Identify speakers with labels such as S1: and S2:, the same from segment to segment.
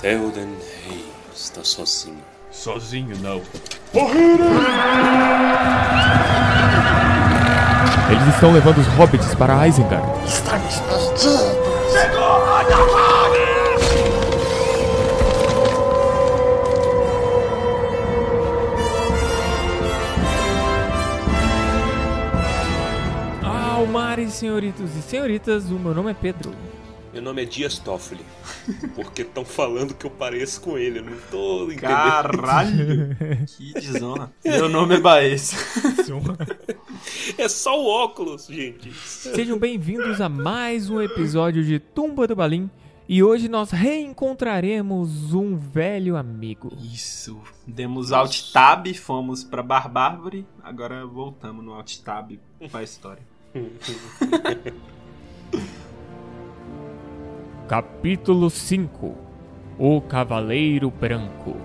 S1: Theoden Rei está sozinho.
S2: Sozinho não.
S3: Eles estão levando os hobbits para Isengard. Almares, senhoritos e senhoritas, o meu nome é Pedro.
S1: Meu nome é Dias Toffoli. Porque estão falando que eu pareço com ele. Eu não tô entendendo.
S4: Caralho! que desonra. Meu nome é Baez.
S1: É só o óculos, gente.
S3: Sejam bem-vindos a mais um episódio de Tumba do Balim. E hoje nós reencontraremos um velho amigo.
S4: Isso. Demos alt tab, fomos pra Barbárvore, agora voltamos no alt tab pra história.
S3: Capítulo 5 O Cavaleiro Branco.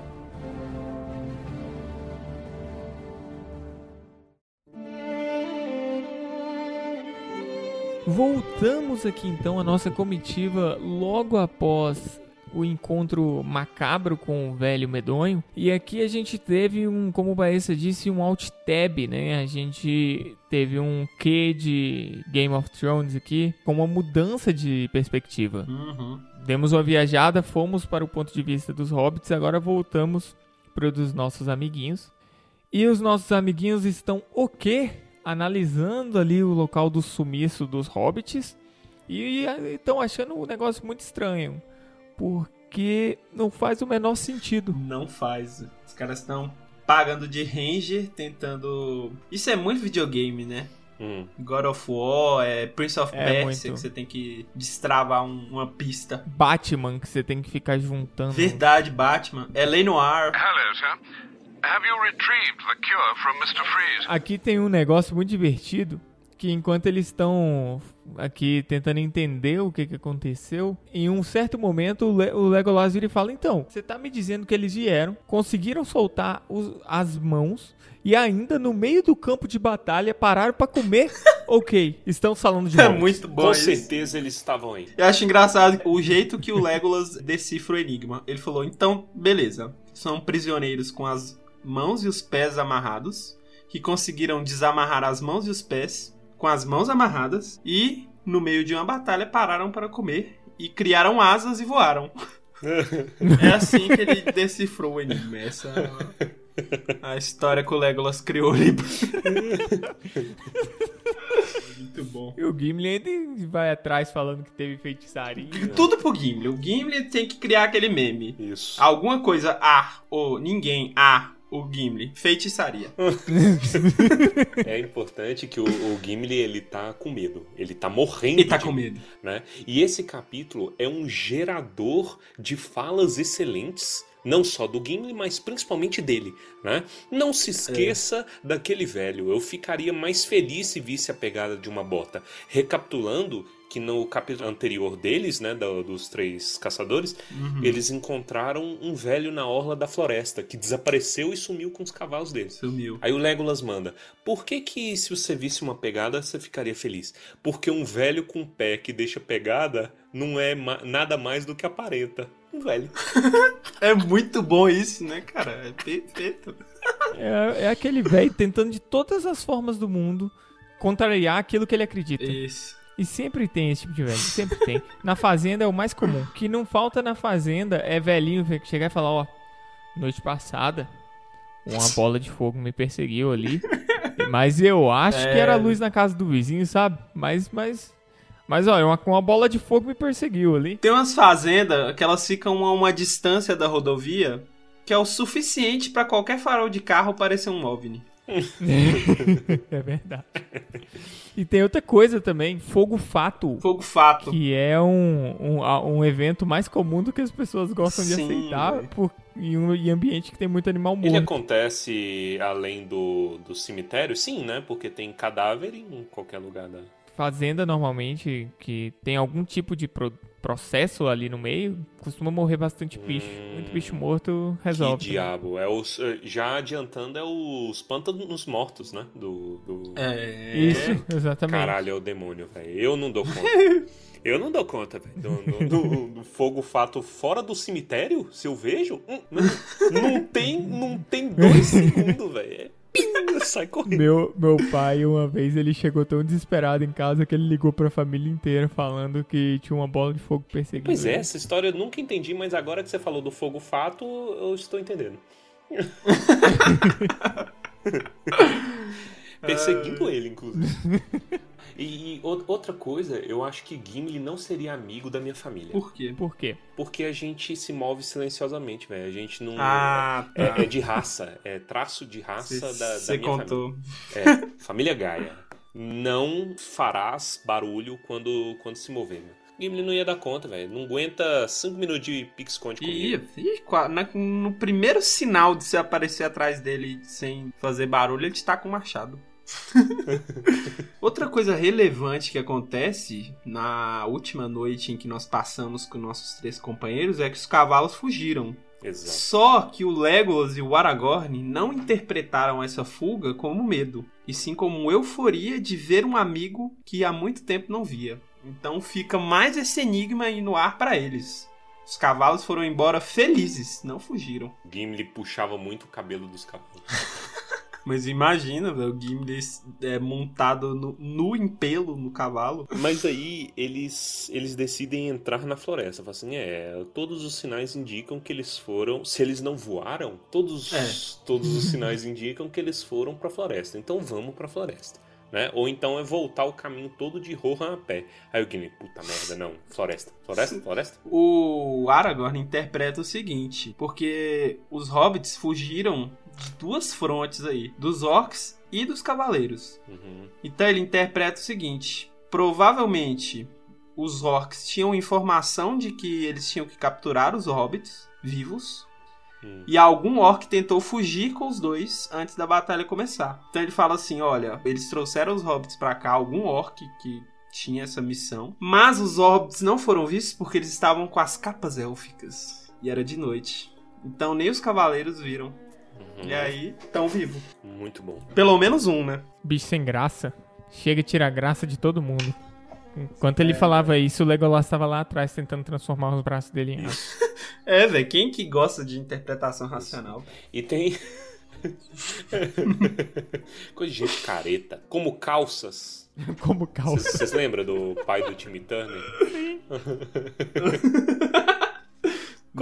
S3: Voltamos aqui então à nossa comitiva logo após o encontro macabro com o velho medonho. E aqui a gente teve um, como o Baessa disse, um alt tab, né? A gente teve um Q de Game of Thrones aqui, com uma mudança de perspectiva.
S4: Uhum.
S3: Demos uma viajada, fomos para o ponto de vista dos hobbits, agora voltamos para o dos nossos amiguinhos. E os nossos amiguinhos estão o quê? Analisando ali o local do sumiço dos hobbits e estão achando um negócio muito estranho porque não faz o menor sentido.
S4: Não faz. Os caras estão pagando de ranger, tentando. Isso é muito videogame, né?
S1: Hum.
S4: God of War, é Prince of
S3: É
S4: Persia,
S3: muito.
S4: que você tem que destravar um- uma pista.
S3: Batman, que você tem que ficar juntando.
S4: Verdade, Batman. É Lei Noir.
S5: Hello, sir. Have you retrieved the cure from Mr. Freeze?
S3: Aqui tem um negócio muito divertido que enquanto eles estão aqui tentando entender o que, que aconteceu, em um certo momento o, Le o Legolas vira e fala: Então, você tá me dizendo que eles vieram, conseguiram soltar os- as mãos e ainda no meio do campo de batalha pararam pra comer? ok, estão falando de
S4: É muito bom
S1: Com
S4: isso.
S1: certeza eles estavam aí.
S4: Eu acho engraçado o jeito que o Legolas decifra o enigma. Ele falou: então, beleza. São prisioneiros com as mãos e os pés amarrados, que conseguiram desamarrar as mãos e os pés com as mãos amarradas e, no meio de uma batalha, pararam para comer e criaram asas e voaram. é assim que ele decifrou o enigma. Essa é a história que o Legolas criou ali. Muito bom.
S3: E o Gimli ainda vai atrás falando que teve feitiçaria.
S4: Tudo pro Gimli. O Gimli tem que criar aquele meme.
S1: Isso.
S4: Alguma coisa a ou ninguém a o Gimli. Feitiçaria.
S1: É importante que o, o Gimli ele tá com medo. Ele tá morrendo.
S4: E tá
S1: de
S4: com medo.
S1: né? E esse capítulo é um gerador de falas excelentes, não só do Gimli, mas principalmente dele, né? Não se esqueça daquele velho. Eu ficaria mais feliz se visse a pegada de uma bota. Recapitulando que no capítulo anterior deles, né, do- dos três caçadores, eles encontraram um velho na orla da floresta que desapareceu e sumiu com os cavalos deles.
S4: Sumiu.
S1: Aí o Legolas manda: Por que que se você visse uma pegada você ficaria feliz? Porque um velho com pé que deixa pegada não é ma- nada mais do que aparenta. Um velho.
S4: É muito bom isso, né, cara? É perfeito.
S3: É, é aquele velho tentando de todas as formas do mundo contrariar aquilo que ele acredita.
S4: Isso.
S3: E sempre tem esse tipo de velho, sempre tem. Na fazenda é o mais comum. O que não falta na fazenda é velhinho chegar e falar, ó, noite passada, uma bola de fogo me perseguiu ali. Mas eu acho que
S4: É.
S3: era a luz na casa do vizinho, sabe? Mas, mas. Mas olha, uma, uma bola de fogo me perseguiu ali.
S4: Tem umas fazendas que elas ficam a uma distância da rodovia que é o suficiente pra qualquer farol de carro parecer um OVNI.
S3: é verdade. E tem outra coisa também, fogo fato.
S4: Fogo fato.
S3: Que é um, um, um evento mais comum do que as pessoas gostam de
S4: Sim,
S3: aceitar
S4: velho.
S3: por, em um em ambiente que tem muito animal
S1: Ele
S3: morto.
S1: acontece além do, do cemitério? Sim, né? Porque tem cadáver em qualquer lugar da.
S3: Fazenda, normalmente, que tem algum tipo de pro- processo ali no meio, costuma morrer bastante bicho. Muito bicho morto resolve.
S1: Que diabo. É os, já adiantando, é os pântanos mortos, né? Do. do...
S4: É.
S3: Isso, exatamente.
S1: Caralho, é o demônio, velho. Eu não dou conta. Eu não dou conta, velho. Do, do- do fogo fato fora do cemitério, se eu vejo, hum, não, não tem, não tem dois segundos, velho. Sai correndo.
S3: Meu, meu pai, uma vez, ele chegou tão desesperado em casa que ele ligou pra família inteira falando que tinha uma bola de fogo perseguindo
S1: Pois é,
S3: ele.
S1: essa história eu nunca entendi, mas agora que você falou do fogo fato, eu estou entendendo. Perseguindo ele, inclusive. E, e outra coisa, eu acho que Gimli não seria amigo da minha família.
S4: Por quê?
S3: Por quê?
S1: Porque a gente se move silenciosamente, velho. A gente não.
S4: Ah, tá.
S1: é, é de raça. É traço de raça da, da
S4: Você
S1: minha
S4: contou.
S1: família. É, família Gaia. Não farás barulho quando, quando se mover, meu. Gimli não ia dar conta, velho. Não aguenta 5 minutos de pique-esconde
S4: E,
S1: comigo.
S4: e na- no primeiro sinal de você aparecer atrás dele sem fazer barulho, ele está com o machado. Outra coisa relevante que acontece na última noite em que nós passamos com nossos três companheiros é que os cavalos fugiram.
S1: Exato.
S4: Só que o Legolas e o Aragorn não interpretaram essa fuga como medo, e sim como euforia de ver um amigo que há muito tempo não via. Então fica mais esse enigma aí no ar para eles. Os cavalos foram embora felizes, não fugiram.
S1: Gimli puxava muito o cabelo dos cavalos.
S4: Mas imagina, velho, o Gimli é, montado no, nu em pelo no cavalo.
S1: Mas aí eles, eles decidem entrar na floresta. Falam assim, é, todos os sinais indicam que eles foram. Se eles não voaram, todos,
S4: É.
S1: todos os sinais indicam que eles foram pra floresta. Então vamos pra floresta. Né? Ou então é voltar o caminho todo de Rohan a pé. Aí o Gimli, puta merda, não. Floresta, floresta, floresta.
S4: O Aragorn interpreta o seguinte, porque os hobbits fugiram de duas frontes aí, dos orcs e dos cavaleiros.
S1: Uhum.
S4: Então ele interpreta o seguinte: provavelmente os orcs tinham informação de que eles tinham que capturar os hobbits vivos.
S1: Hum.
S4: E algum orc tentou fugir com os dois antes da batalha começar. Então ele fala assim: olha, eles trouxeram os hobbits pra cá, algum orc que tinha essa missão. Mas os hobbits não foram vistos porque eles estavam com as capas élficas. E era de noite. Então nem os cavaleiros viram.
S1: Uhum.
S4: E aí, estão vivos.
S1: Muito bom.
S4: Pelo menos um, né?
S3: Bicho sem graça. Chega e tira a graça de todo mundo. Enquanto ele falava isso, o Legolas estava lá atrás tentando transformar os braços dele em aço.
S4: É, velho, quem que gosta de interpretação racional?
S1: E tem. Coisa de gente careta. Como calças.
S3: Como calça.
S1: Vocês lembram do pai do Timmy Turner? Com-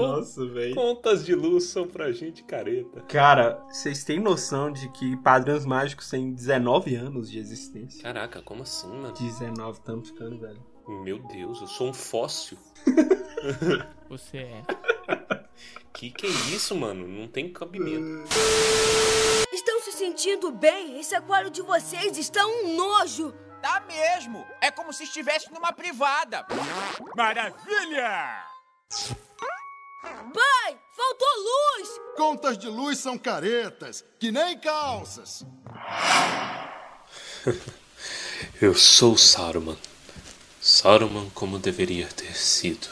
S4: Nossa, velho.
S1: Contas de luz são pra gente careta.
S4: Cara, vocês têm noção de que Padrões Mágicos têm 19 anos de existência?
S1: Caraca, como assim, mano?
S4: 19, estamos ficando velho.
S1: Meu Deus, eu sou um fóssil.
S3: Você é.
S1: Que que é isso, mano? Não tem cabimento.
S2: Estão se sentindo bem? Esse aquário de vocês está um nojo.
S6: Tá mesmo! É como se estivesse numa privada! Maravilha!
S2: Pai, faltou luz!
S7: Contas de luz são caretas, que nem calças.
S1: Eu sou Saruman. Saruman como deveria ter sido.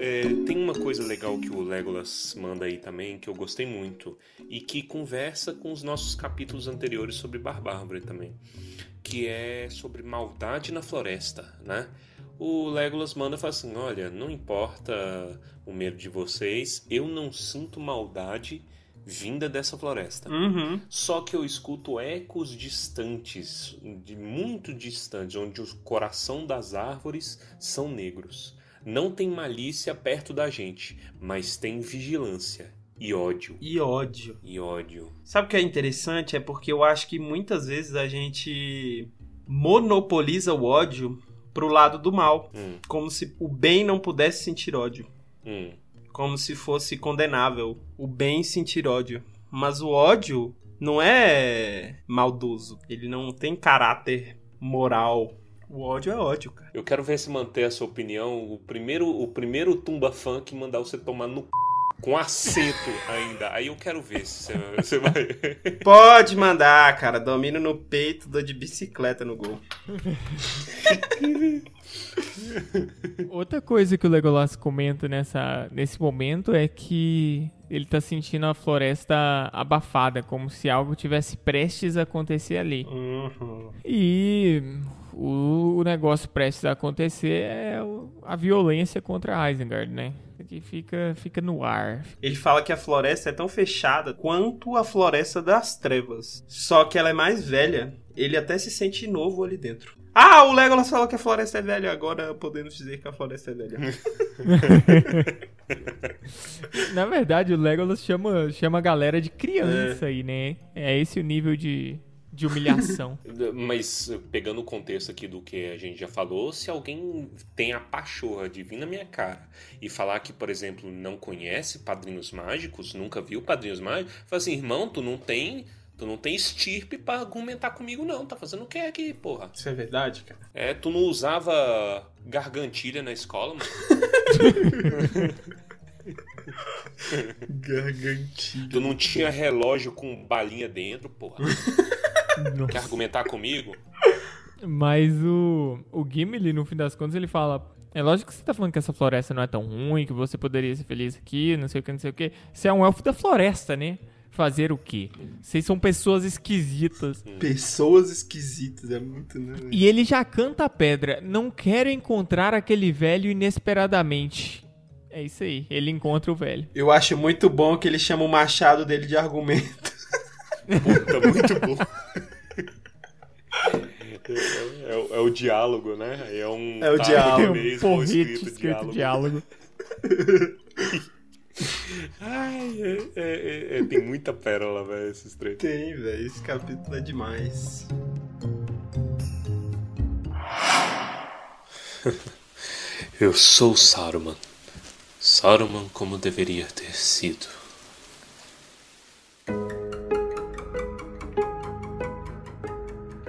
S1: É, tem uma coisa legal que o Legolas manda aí também, que eu gostei muito, e que conversa com os nossos capítulos anteriores sobre Barbárvore também, que é sobre maldade na floresta, né? O Legolas manda e fala assim: olha, não importa o medo de vocês, eu não sinto maldade vinda dessa floresta.
S4: Uhum.
S1: Só que eu escuto ecos distantes, de muito distantes, onde o coração das árvores são negros. Não tem malícia perto da gente, mas tem vigilância e ódio.
S4: E ódio.
S1: E ódio.
S4: Sabe o que é interessante? É porque eu acho que muitas vezes a gente monopoliza o ódio pro lado do mal.
S1: Hum,
S4: Como se o bem não pudesse sentir ódio.
S1: hum.
S4: Como se fosse condenável o bem sentir ódio. Mas o ódio não é maldoso. Ele não tem caráter moral. O ódio é ódio, cara.
S1: Eu quero ver se manter essa opinião. O primeiro, o primeiro tumba funk mandar você tomar no c... Com acento ainda. Aí eu quero ver se você, você vai.
S4: Pode mandar, cara. Domino no peito, dou de bicicleta no gol.
S3: Outra coisa que o Legolas comenta nessa, nesse momento é que ele tá sentindo a floresta abafada, como se algo tivesse prestes a acontecer ali.
S4: Uhum.
S3: E o, negócio prestes a acontecer é a violência contra Isengard, né? Que fica, fica no ar.
S4: Ele fala que a floresta é tão fechada quanto a floresta das trevas. Só que ela é mais velha. Ele até se sente novo ali dentro. Ah, o Legolas falou que a floresta é velha. Agora podemos dizer que a floresta é velha.
S3: Na verdade, o Legolas chama, chama a galera de criança aí, né? É esse o nível de, de humilhação.
S1: Mas pegando o contexto aqui do que a gente já falou, se alguém tem a pachorra de vir na minha cara e falar que, por exemplo, não conhece Padrinhos Mágicos, nunca viu Padrinhos Mágicos, fala assim, irmão, tu não tem. Tu não tem estirpe pra argumentar comigo, não. Tá fazendo o que aqui, porra?
S4: Isso é verdade, cara?
S1: É, tu não usava gargantilha na escola, mano?
S4: Gargantilha.
S1: Tu não tinha relógio com balinha dentro, porra? Quer
S3: Nossa.
S1: argumentar comigo?
S3: Mas o, o Gimli, no fim das contas, ele fala... É lógico que você tá falando que essa floresta não é tão ruim, que você poderia ser feliz aqui, não sei o que, não sei o que. Você é um elfo da floresta, né? Fazer o quê? Vocês são pessoas esquisitas.
S4: Pessoas esquisitas, é muito, né?
S3: E ele já canta a pedra. Não quero encontrar aquele velho inesperadamente. É isso aí. Ele encontra o velho.
S4: Eu acho muito bom que ele chama o machado dele de argumento.
S1: Puta, muito bom. É, é o- é o diálogo, né? É um
S4: É o
S1: tá
S4: diálogo.
S1: inglês,
S3: um porrete
S1: escrito
S3: escrito diálogo.
S1: Ai, é- é- é- é- tem muita pérola, velho, esses três.
S4: Tem, velho. Esse capítulo é demais.
S1: Eu sou Saruman. Saruman como deveria ter sido.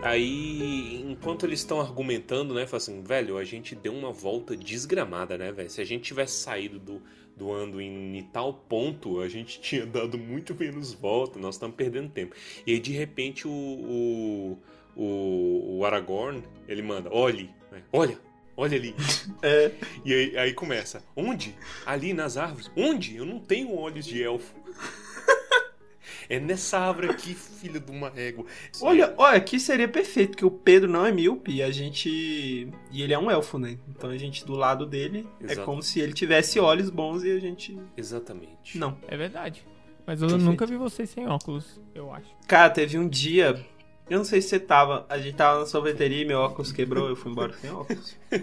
S1: Aí, enquanto eles estão argumentando, né, fala assim, velho, a gente deu uma volta desgramada, né, velho? Se a gente tivesse saído do, do Anduin em tal ponto, a gente tinha dado muito menos volta, nós estamos perdendo tempo. E aí, de repente, o, o, o, o Aragorn, ele manda, olhe, né, olha, olha ali.
S4: É.
S1: E aí, aí começa, onde? Ali nas árvores. Onde? Eu não tenho olhos de elfo. É nessa árvore aqui, filha de uma égua.
S4: Olha, olha, aqui seria perfeito, que o Pedro não é míope e a gente. E ele é um elfo, né? Então a gente do lado dele é como se ele tivesse olhos bons e a gente.
S1: Exatamente.
S4: Não.
S3: É verdade. Mas eu
S4: Perfeito.
S3: nunca vi vocês sem óculos, eu acho.
S4: Cara, teve um dia. Eu não sei se você tava. A gente tava na sorveteria e meu óculos quebrou, eu fui embora sem óculos.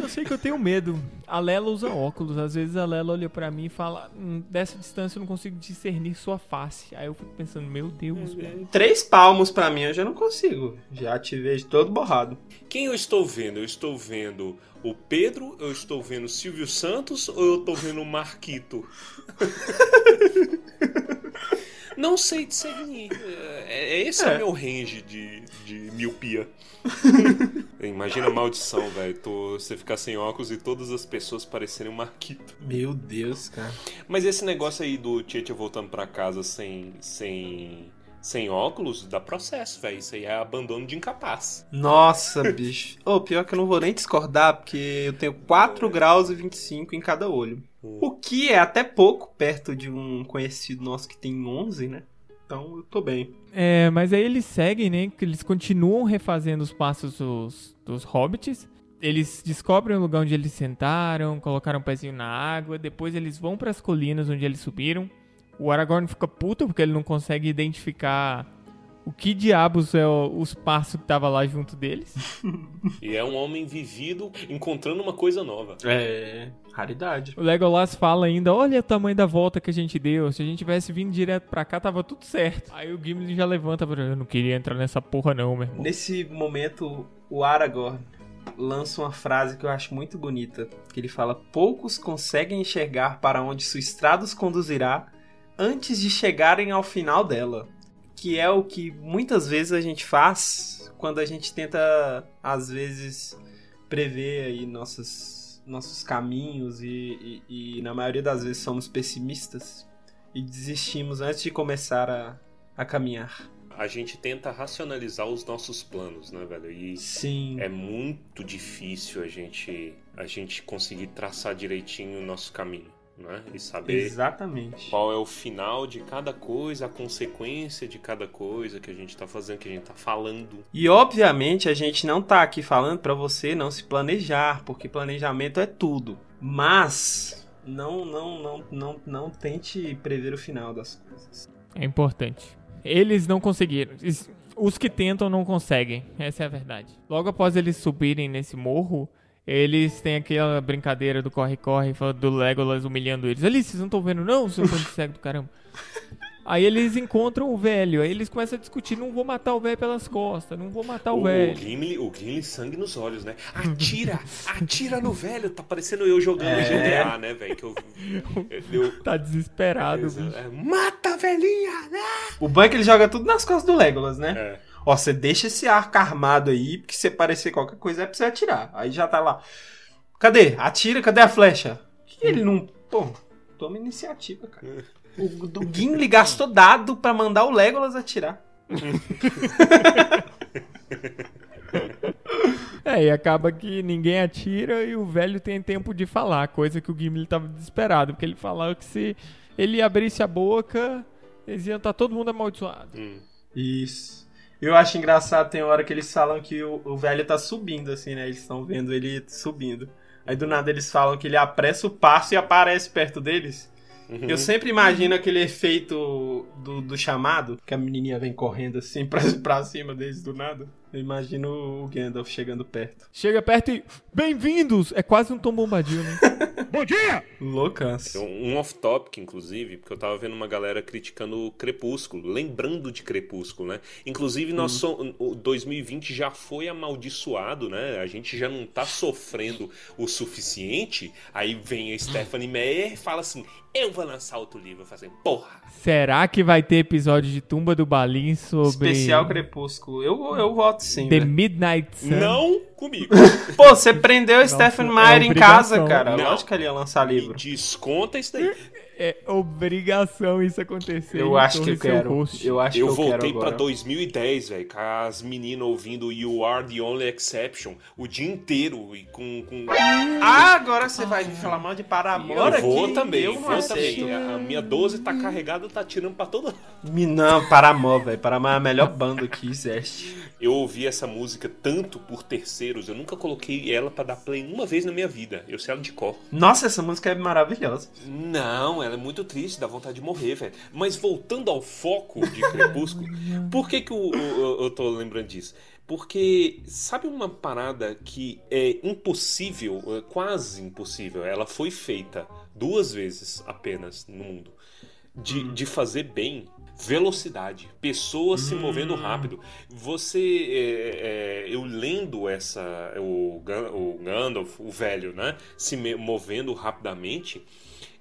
S3: Eu sei que eu tenho medo. A Lela usa óculos. Às vezes a Lela olha pra mim e fala: "Hum, dessa distância eu não consigo discernir sua face. Aí eu fico pensando: meu Deus, mano.
S4: Três palmos pra mim eu já não consigo. Já te vejo todo borrado.
S1: Quem eu estou vendo? Eu estou vendo o Pedro, eu estou vendo o Silvio Santos ou eu estou vendo o Marquito? Não sei discernir. É, é- esse é,
S4: É.
S1: o meu range de, de miopia. Imagina a maldição, velho. Você ficar sem óculos e todas as pessoas parecerem um Marquito.
S4: Meu Deus, cara.
S1: Mas esse negócio aí do Tietchan voltando pra casa sem, sem, sem óculos, dá processo, velho. Isso aí é abandono de incapaz.
S4: Nossa, bicho. Ô, pior que eu não vou nem discordar, porque eu tenho 4 graus e 25 em cada olho. O que é até pouco perto de um conhecido nosso que tem 11, né? Então eu tô bem.
S3: É, mas aí eles seguem, né? Eles continuam refazendo os passos dos, dos hobbits. Eles descobrem o lugar onde eles sentaram, colocaram um pezinho na água. Depois eles vão para as colinas onde eles subiram. O Aragorn fica puto porque ele não consegue identificar o que diabos é o- os passos que tava lá junto deles.
S1: E é um homem vivido encontrando uma coisa nova.
S4: É. Raridade.
S3: O Legolas fala ainda: Olha o tamanho da volta que a gente deu. Se a gente tivesse vindo direto pra cá, tava tudo certo. Aí o Gimli já levanta Eu não queria entrar nessa porra, não, meu irmão.
S4: Nesse momento, o Aragorn lança uma frase que eu acho muito bonita. Que ele fala: Poucos conseguem enxergar para onde sua estrada os conduzirá antes de chegarem ao final dela. Que é o que muitas vezes a gente faz quando a gente tenta, às vezes, prever aí nossas, nossos caminhos e, e, e na maioria das vezes somos pessimistas e desistimos antes de começar a, a caminhar.
S1: A gente tenta racionalizar os nossos planos, né, velho? E
S4: Sim.
S1: é muito difícil a gente a gente conseguir traçar direitinho o nosso caminho, né? E saber
S4: Exatamente.
S1: qual é o final de cada coisa, a consequência de cada coisa que a gente tá fazendo, que a gente tá falando.
S4: E obviamente a gente não tá aqui falando pra você não se planejar, porque planejamento é tudo. Mas não não não não não tente prever o final das coisas.
S3: É importante. Eles não conseguiram. Os que tentam não conseguem. Essa é a verdade. Logo após eles subirem nesse morro, eles têm aquela brincadeira do corre-corre do Legolas humilhando eles. Ali, vocês não estão vendo não, seu bando de cego do caramba. Aí eles encontram o velho, aí eles começam a discutir, não vou matar o velho pelas costas, não vou matar o,
S1: O
S3: velho.
S1: Gimli, o Gimli sangue nos olhos, né? Atira, atira no velho. Tá parecendo eu jogando
S4: É.
S1: GTA, né, velho? Que eu, eu,
S3: Tá desesperado, bicho.
S1: é, Mata, velhinha, né?
S4: O bom é ele joga tudo nas costas do Legolas, né?
S1: É.
S4: Ó, você deixa esse arco armado aí, porque se parecer qualquer coisa é pra você atirar. Aí já tá lá. Cadê? Atira, cadê a flecha? Que ele não. Pô, toma iniciativa, cara. O do Gimli gastou dado pra mandar o Legolas atirar.
S3: É, e acaba que ninguém atira e o velho tem tempo de falar, coisa que o Gimli tava desesperado, porque ele falava que se ele abrisse a boca, eles iam estar todo mundo amaldiçoado.
S1: Hum.
S4: Isso. Eu acho engraçado, tem hora que eles falam que o, o velho tá subindo, assim, né? Eles estão vendo ele subindo. Aí do nada eles falam que ele apressa o passo e aparece perto deles. Eu sempre imagino aquele efeito do, do chamado, que a menininha vem correndo assim pra, pra cima deles do nada. Eu imagino o Gandalf chegando perto.
S3: Chega perto e. Bem-vindos! É quase um Tom Bombadil, né?
S4: Loucas.
S1: Um off-topic, inclusive, porque eu tava vendo uma galera criticando o Crepúsculo, lembrando de Crepúsculo, né? Inclusive, nós so- o 2020 já foi amaldiçoado, né? A gente já não tá sofrendo o suficiente. Aí vem a Stephanie Meyer e fala assim: Eu vou lançar outro livro. Eu falo assim, porra!
S3: Será que vai ter episódio de Tumba do Balim sobre.
S4: Especial Crepúsculo. Eu, eu voto sim.
S3: The
S4: velho.
S3: Midnight Sun?
S1: Não comigo!
S4: Pô, você prendeu a Stephen
S3: é
S4: Meyer em casa, cara.
S1: Não.
S4: Lógico que ele ia lançar
S1: Me
S4: livro.
S1: desconta isso daí.
S3: É obrigação isso acontecer.
S4: Eu acho que eu quero.
S3: host.
S4: Eu acho
S1: Eu
S4: que eu
S1: voltei pra
S4: agora.
S1: 2010, velho, com as meninas ouvindo You Are the Only Exception o dia inteiro e com. com...
S4: Ah, agora você vai falar mal de Paramore
S1: eu vou também,
S4: eu não
S1: vou
S4: aceito.
S1: também. A minha 12 tá carregada, tá tirando pra todo.
S4: Me- Não, Paramore, velho. Paramore é a melhor banda que existe.
S1: Eu ouvi essa música tanto por terceiros, eu nunca coloquei ela pra dar play uma vez na minha vida. Eu sei ela de cor.
S4: Nossa, essa música é maravilhosa.
S1: Não, ela é muito triste, dá vontade de morrer, velho. Mas voltando ao foco de Crepúsculo, por que, que eu, eu, eu tô lembrando disso? Porque sabe uma parada que é impossível, é quase impossível, ela foi feita duas vezes apenas no mundo, de, de fazer bem velocidade, pessoas se movendo rápido. Você, é, é, eu lendo essa, o, o Gandalf, o velho, né, se movendo rapidamente,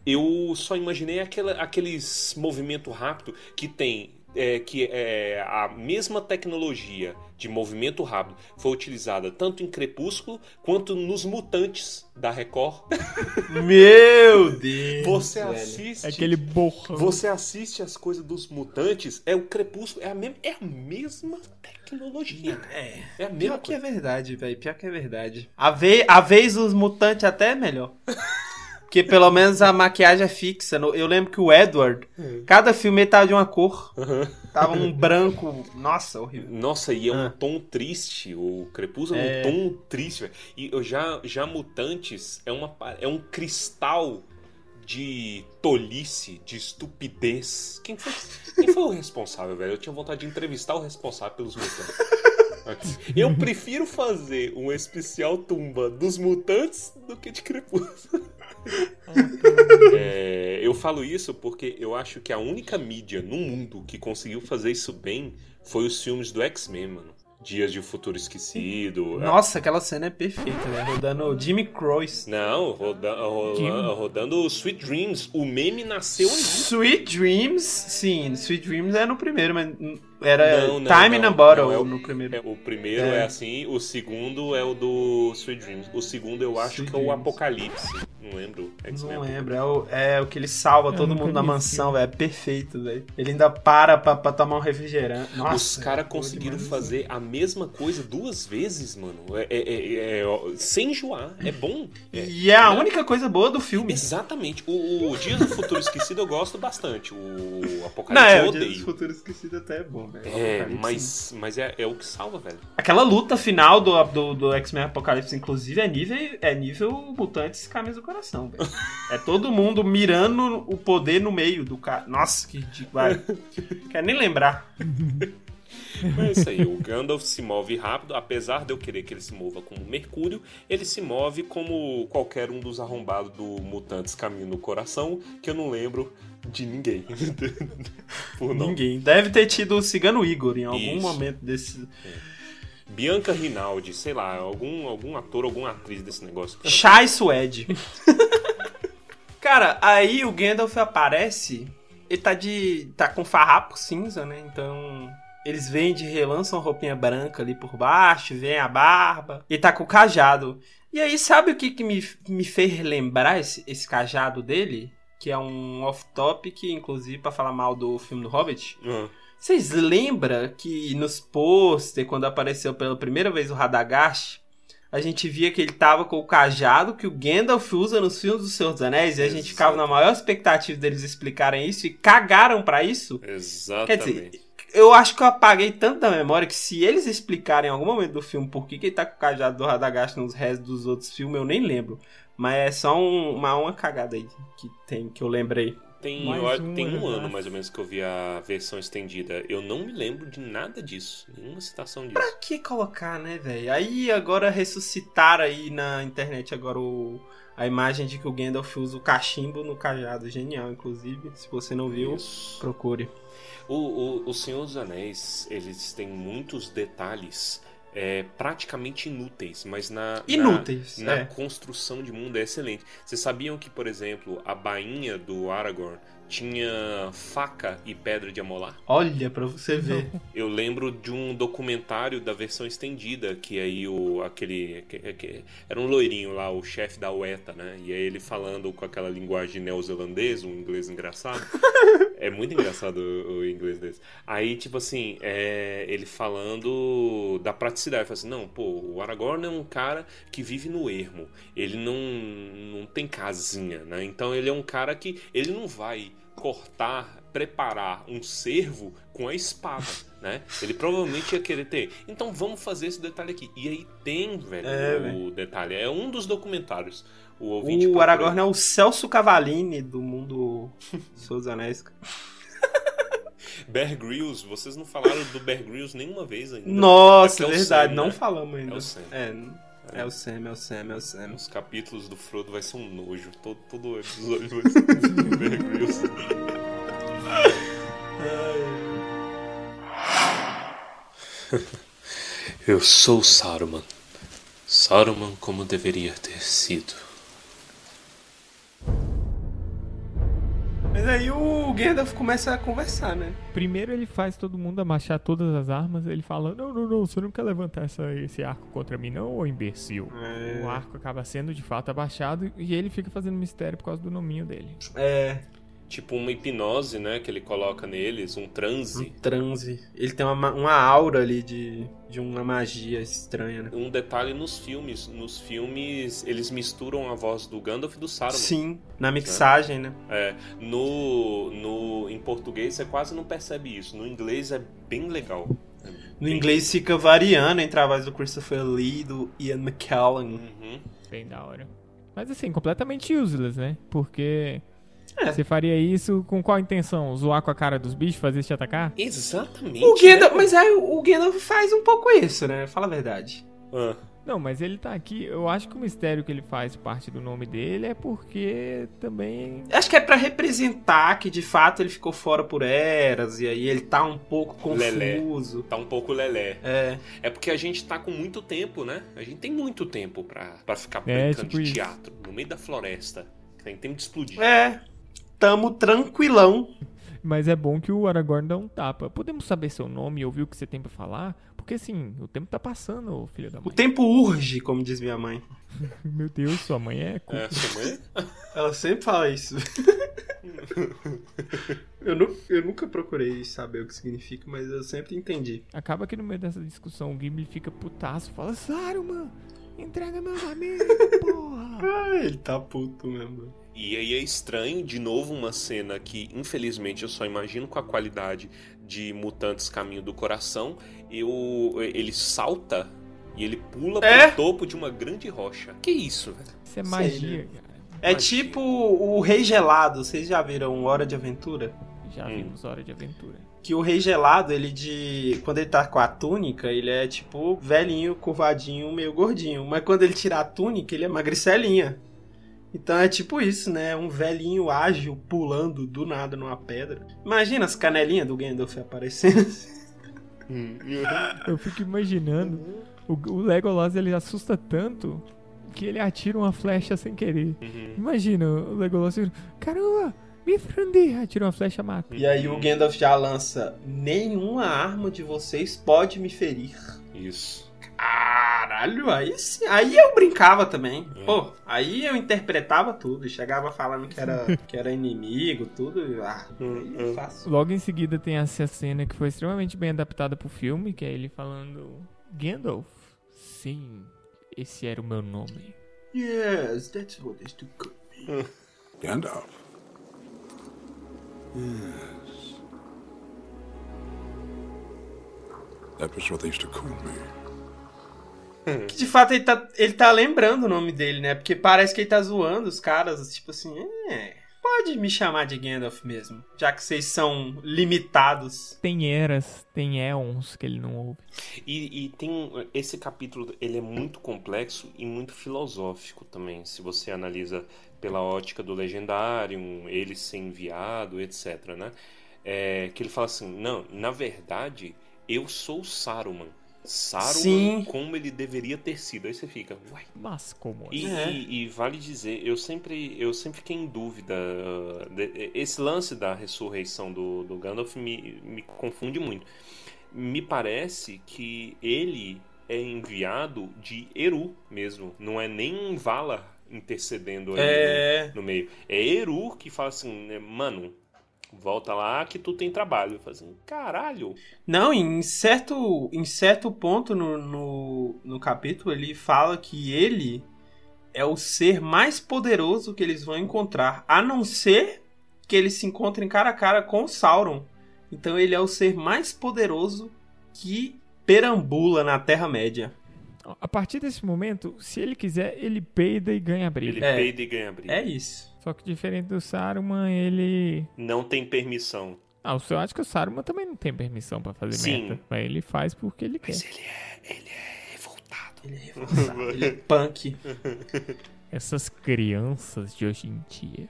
S1: eu só imaginei aquela, aqueles movimento rápido que tem é, que é a mesma tecnologia de movimento rápido foi utilizada tanto em Crepúsculo quanto nos Mutantes da Record.
S4: Meu Deus.
S1: Você
S4: velho.
S1: assiste
S3: É aquele borrão.
S1: você assiste as coisas dos mutantes, é o crepúsculo, é a, mesma, é a mesma tecnologia.
S4: É.
S1: É a mesma
S4: Pior que é
S1: coisa.
S4: verdade, velho. Pior que é verdade. A, ve a vez dos mutantes até é melhor. Porque pelo menos a maquiagem é fixa. Eu lembro que o Edward, cada filme ele tava de uma cor. Tava um branco. Nossa, horrível.
S1: Nossa, e é um
S4: Ah.
S1: tom triste. O Crepúsculo é,
S4: É.
S1: um tom triste, velho. E eu já, já Mutantes é, uma, é um cristal de tolice, de estupidez. Quem foi, quem foi o responsável, velho? Eu tinha vontade de entrevistar o responsável pelos Mutantes. Eu prefiro fazer um especial tumba dos Mutantes do que de Crepúsculo. É, eu falo isso porque eu acho que a única mídia no mundo que conseguiu fazer isso bem foi os filmes do X-Men, mano. Dias de Futuro Esquecido.
S4: Nossa, aquela cena é perfeita, né? Rodando Jimmy Croce.
S1: Não, roda, rola-
S3: Jim.
S1: rodando Sweet Dreams. O meme nasceu ali.
S4: Sweet Dreams, sim, Sweet Dreams é no primeiro, mas era
S1: Não, não,
S4: Time
S1: não,
S4: in a Bottle
S1: é o-
S4: no primeiro.
S1: É, o primeiro
S4: É.
S1: é. assim, o segundo é o do Sweet Dreams. O segundo eu acho
S4: Sweet
S1: que é o
S4: Dreams.
S1: Apocalipse. Não lembro. X-Men
S4: Não lembro, é o, é o que ele salva
S3: Eu
S4: todo mundo na mansão, velho. É perfeito, velho. Ele ainda para pra, pra tomar um refrigerante. Nossa,
S1: Os caras
S4: é
S1: conseguiram
S4: demais.
S1: fazer a mesma coisa duas vezes, mano. É, é- é- é- sem enjoar. É bom. É,
S4: E é a
S1: né?
S4: única coisa boa do filme.
S1: Exatamente. O, o Dias do Futuro Esquecido eu gosto bastante. O
S4: Não,
S1: Apocalipse
S4: é,
S1: eu
S4: o Dia dos
S1: odeio.
S4: Futuros Esquecidos até é bom, velho.
S1: É, mas, mas é, é o que salva, velho.
S4: Aquela luta final do, do, do X-Men Apocalipse, inclusive, é nível, é nível Mutantes Camisa do Coração, velho. É todo mundo mirando o poder no meio do cara. Nossa, que ridículo. Quero nem lembrar.
S1: É isso aí, o Gandalf se move rápido, apesar de eu querer que ele se mova como Mercúrio, ele se move como qualquer um dos arrombados do Mutantes Caminho no Coração, que eu não lembro de ninguém. Por.
S4: Ninguém. Deve ter tido o Cigano Igor em algum
S1: Isso.
S4: momento desse.
S1: Bianca Rinaldi, sei lá, algum, algum ator, alguma atriz desse negócio.
S4: Chai Suede. Cara, aí o Gandalf aparece. Ele tá de. tá com farrapo cinza, né? Então. Eles vêm de relançam roupinha branca ali por baixo, vem a barba. E tá com o cajado. E aí, sabe o que, que me, me fez lembrar esse, esse cajado dele? Que é um off-topic, inclusive, pra falar mal do filme do Hobbit.
S1: Ah,
S4: Vocês lembram que nos pôster, quando apareceu pela primeira vez o Radagast, a gente via que ele tava com o cajado que o Gandalf usa nos filmes do Senhor dos Anéis e a gente ficava na maior expectativa deles explicarem isso e cagaram pra isso?
S1: exatamente.
S4: Quer dizer, eu acho que eu apaguei tanto da memória que se eles explicarem em algum momento do filme por que, que ele tá com o cajado do Radagast nos restos dos outros filmes, eu nem lembro. Mas é só um- uma, uma cagada aí que tem, que eu lembrei.
S1: Tem,
S3: Mais
S1: eu
S3: um,
S1: tem um ano mais ou menos que eu vi a versão estendida. Eu não me lembro de nada disso, nenhuma citação disso.
S4: Pra que colocar, né, velho? Aí agora ressuscitaram aí na internet agora o, a imagem de que o Gandalf usa o cachimbo no cajado. Genial, inclusive. Se você não viu,
S1: Isso.
S4: procure.
S1: O, o, o Senhor dos Anéis, eles têm muitos detalhes é, praticamente inúteis, mas na,
S4: Inúteis,
S1: na, na
S4: é.
S1: construção de mundo é excelente. Vocês sabiam que, por exemplo, a bainha do Aragorn tinha faca e pedra de amolar?
S4: Olha pra você ver.
S1: Eu lembro de um documentário da versão estendida, que aí o aquele que- que- era um loirinho lá, o chefe da UETA, né? E aí ele falando com aquela linguagem neozelandesa, um inglês engraçado. é muito engraçado o, o inglês desse. Aí, tipo assim, é, ele falando da praticidade, fala assim, não, pô, o Aragorn é um cara que vive no ermo. Ele não, não tem casinha, né? Então ele é um cara que ele não vai cortar, preparar um cervo com a espada, né? Ele provavelmente ia querer ter. Então vamos fazer esse detalhe aqui. E aí tem, velho,
S4: É,
S1: o
S4: velho.
S1: detalhe. É um dos documentários. O, ouvinte
S4: O Aragorn é o Celso Cavalini do mundo dos Anéis.
S1: Bear Grylls, vocês não falaram do Bear Grylls nenhuma vez ainda.
S4: Nossa,
S1: É é
S4: verdade,
S1: Sam,
S4: não
S1: né?
S4: falamos ainda.
S1: É o Sam.
S4: É, é o Sam, é o Sam, é o Sam.
S1: Os capítulos do Frodo vai ser um nojo. Todo, todo episódio vai ser do Bear Grylls. Eu sou Saruman. Saruman como deveria ter sido.
S4: Mas aí o Gandalf começa a conversar, né?
S3: Primeiro ele faz todo mundo abaixar todas as armas, ele fala, não, não, não, você não quer levantar essa, esse arco contra mim não, ô imbecil.
S4: É.
S3: O arco acaba sendo de fato abaixado e ele fica fazendo mistério por causa do nominho dele.
S4: É,
S1: Tipo uma hipnose, né? Que ele coloca neles, um
S4: um
S1: transe.
S4: transe. Ele tem uma, ma- uma aura ali de, de uma magia estranha, né?
S1: Um detalhe nos filmes. Nos filmes, eles misturam a voz do Gandalf e do Saruman.
S4: Sim, na mixagem, né?
S1: É, no, no, em português você quase não percebe isso. No inglês é bem legal. É
S4: No
S1: bem-
S4: inglês fica variando entre a voz do Christopher Lee e do Ian McKellen.
S1: Uhum.
S3: Bem da hora. Mas assim, completamente useless, né? Porque
S4: É.
S3: você faria isso com qual intenção? Zoar com a cara dos bichos, fazer eles te atacar?
S1: Exatamente.
S4: O Gandalf,
S1: né?
S4: mas aí o Gandalf faz um pouco isso, né? Fala a verdade.
S1: Ah,
S3: Não, mas ele tá aqui. Eu acho que o mistério que ele faz parte do nome dele é porque também.
S4: Acho que é pra representar que de fato ele ficou fora por eras e aí ele tá um pouco
S1: Lelé.
S4: confuso.
S1: Tá um pouco lelé.
S4: É.
S1: É porque a gente tá com muito tempo, né? A gente tem muito tempo pra, pra ficar
S3: É,
S1: brincando
S3: tipo
S1: de
S3: isso.
S1: teatro no meio da floresta. Tem tempo de explodir.
S4: É. Tamo tranquilão.
S3: Mas é bom que o Aragorn dá um tapa. Podemos saber seu nome e ouvir o que você tem pra falar? Porque assim, o tempo tá passando, filho da
S4: O
S3: mãe.
S4: tempo urge, como diz minha mãe.
S3: Meu Deus, sua mãe é. cu-
S1: É, sua mãe?
S4: Ela sempre fala isso. eu, nu- eu nunca procurei saber o que significa, mas eu sempre entendi.
S3: Acaba que no meio dessa discussão o Gimli fica putaço, fala, Saruman, entrega meus amigos, porra.
S4: Ah, ele tá puto mesmo.
S1: E aí é estranho, de novo, uma cena que, infelizmente, eu só imagino com a qualidade de Mutantes Caminho do Coração. Eu, ele salta e ele pula
S4: É?
S1: pro topo de uma grande rocha. Que isso, velho?
S3: Isso é magia,
S4: né?
S3: cara.
S4: É
S1: Magia.
S4: tipo o Rei Gelado. Vocês já viram Hora de Aventura?
S3: Já
S1: Hum.
S3: vimos Hora de Aventura.
S4: Que o Rei Gelado, ele de. Quando ele tá com a túnica, ele é tipo velhinho, curvadinho, meio gordinho. Mas quando ele tira a túnica, ele é magricelinha. Então é tipo isso, né? Um velhinho ágil pulando do nada numa pedra. Imagina as canelinhas do Gandalf aparecendo.
S3: Eu fico imaginando, o, o Legolas ele assusta tanto que ele atira uma flecha sem querer.
S1: Uhum.
S3: Imagina, o Legolas, caramba, me frendi, atira uma flecha, mata.
S4: E aí o Gandalf já lança: Nenhuma arma de vocês pode me ferir.
S1: Isso.
S4: Caralho, aí sim. Aí eu brincava também.
S1: É.
S4: Pô, aí eu interpretava tudo. e Chegava falando que era, que era inimigo, tudo. e, Ah, eu faço.
S3: Logo em seguida tem essa cena que foi extremamente bem adaptada pro filme, que é ele falando, Gandalf, sim, esse era o meu nome.
S4: Yes, that's what is to call me.
S7: Gandalf. Yes. That was what they used to call me.
S4: Que de fato ele tá, ele tá lembrando o nome dele, né? Porque parece que ele tá zoando os caras, tipo assim, é. Pode me chamar de Gandalf mesmo, já que vocês são limitados.
S3: Tem eras, tem éons que ele não ouve.
S1: E, e tem esse capítulo, ele é muito complexo e muito filosófico também, se você analisa pela ótica do Legendarium, ele ser enviado, etc, né? É, que ele fala assim, não, na verdade, eu sou Saruman. Saruman
S4: Sim.
S1: como ele deveria ter sido. Aí você fica, uai.
S3: Mas como
S1: E,
S3: assim?
S4: É.
S1: e- e vale dizer, eu sempre, eu sempre fiquei em dúvida. uh, de- esse lance da ressurreição do, do Gandalf me, me confunde muito. Me parece que ele é enviado de Eru mesmo. Não é nem Valar intercedendo ali
S4: É.
S1: no, no meio. É Eru que fala assim, né, mano, volta lá que tu tem trabalho. Eu falo assim, caralho.
S4: Não, em certo, em certo ponto no, no, no capítulo ele fala que ele é o ser mais poderoso que eles vão encontrar, a não ser que eles se encontrem cara a cara com o Sauron. Então ele é o ser mais poderoso que perambula na Terra-média.
S3: A partir desse momento, se ele quiser, ele peida e ganha briga.
S1: Ele
S4: É.
S1: peida e ganha briga.
S4: É isso.
S3: Só que diferente do Saruman, ele...
S1: Não tem permissão.
S3: Ah, eu acho que o Saruman também não tem permissão pra fazer
S1: Sim.
S3: merda. Mas ele faz porque ele quer.
S1: Mas ele é, ele é revoltado.
S4: Ele é revoltado, ele é punk.
S3: Essas crianças de hoje em dia.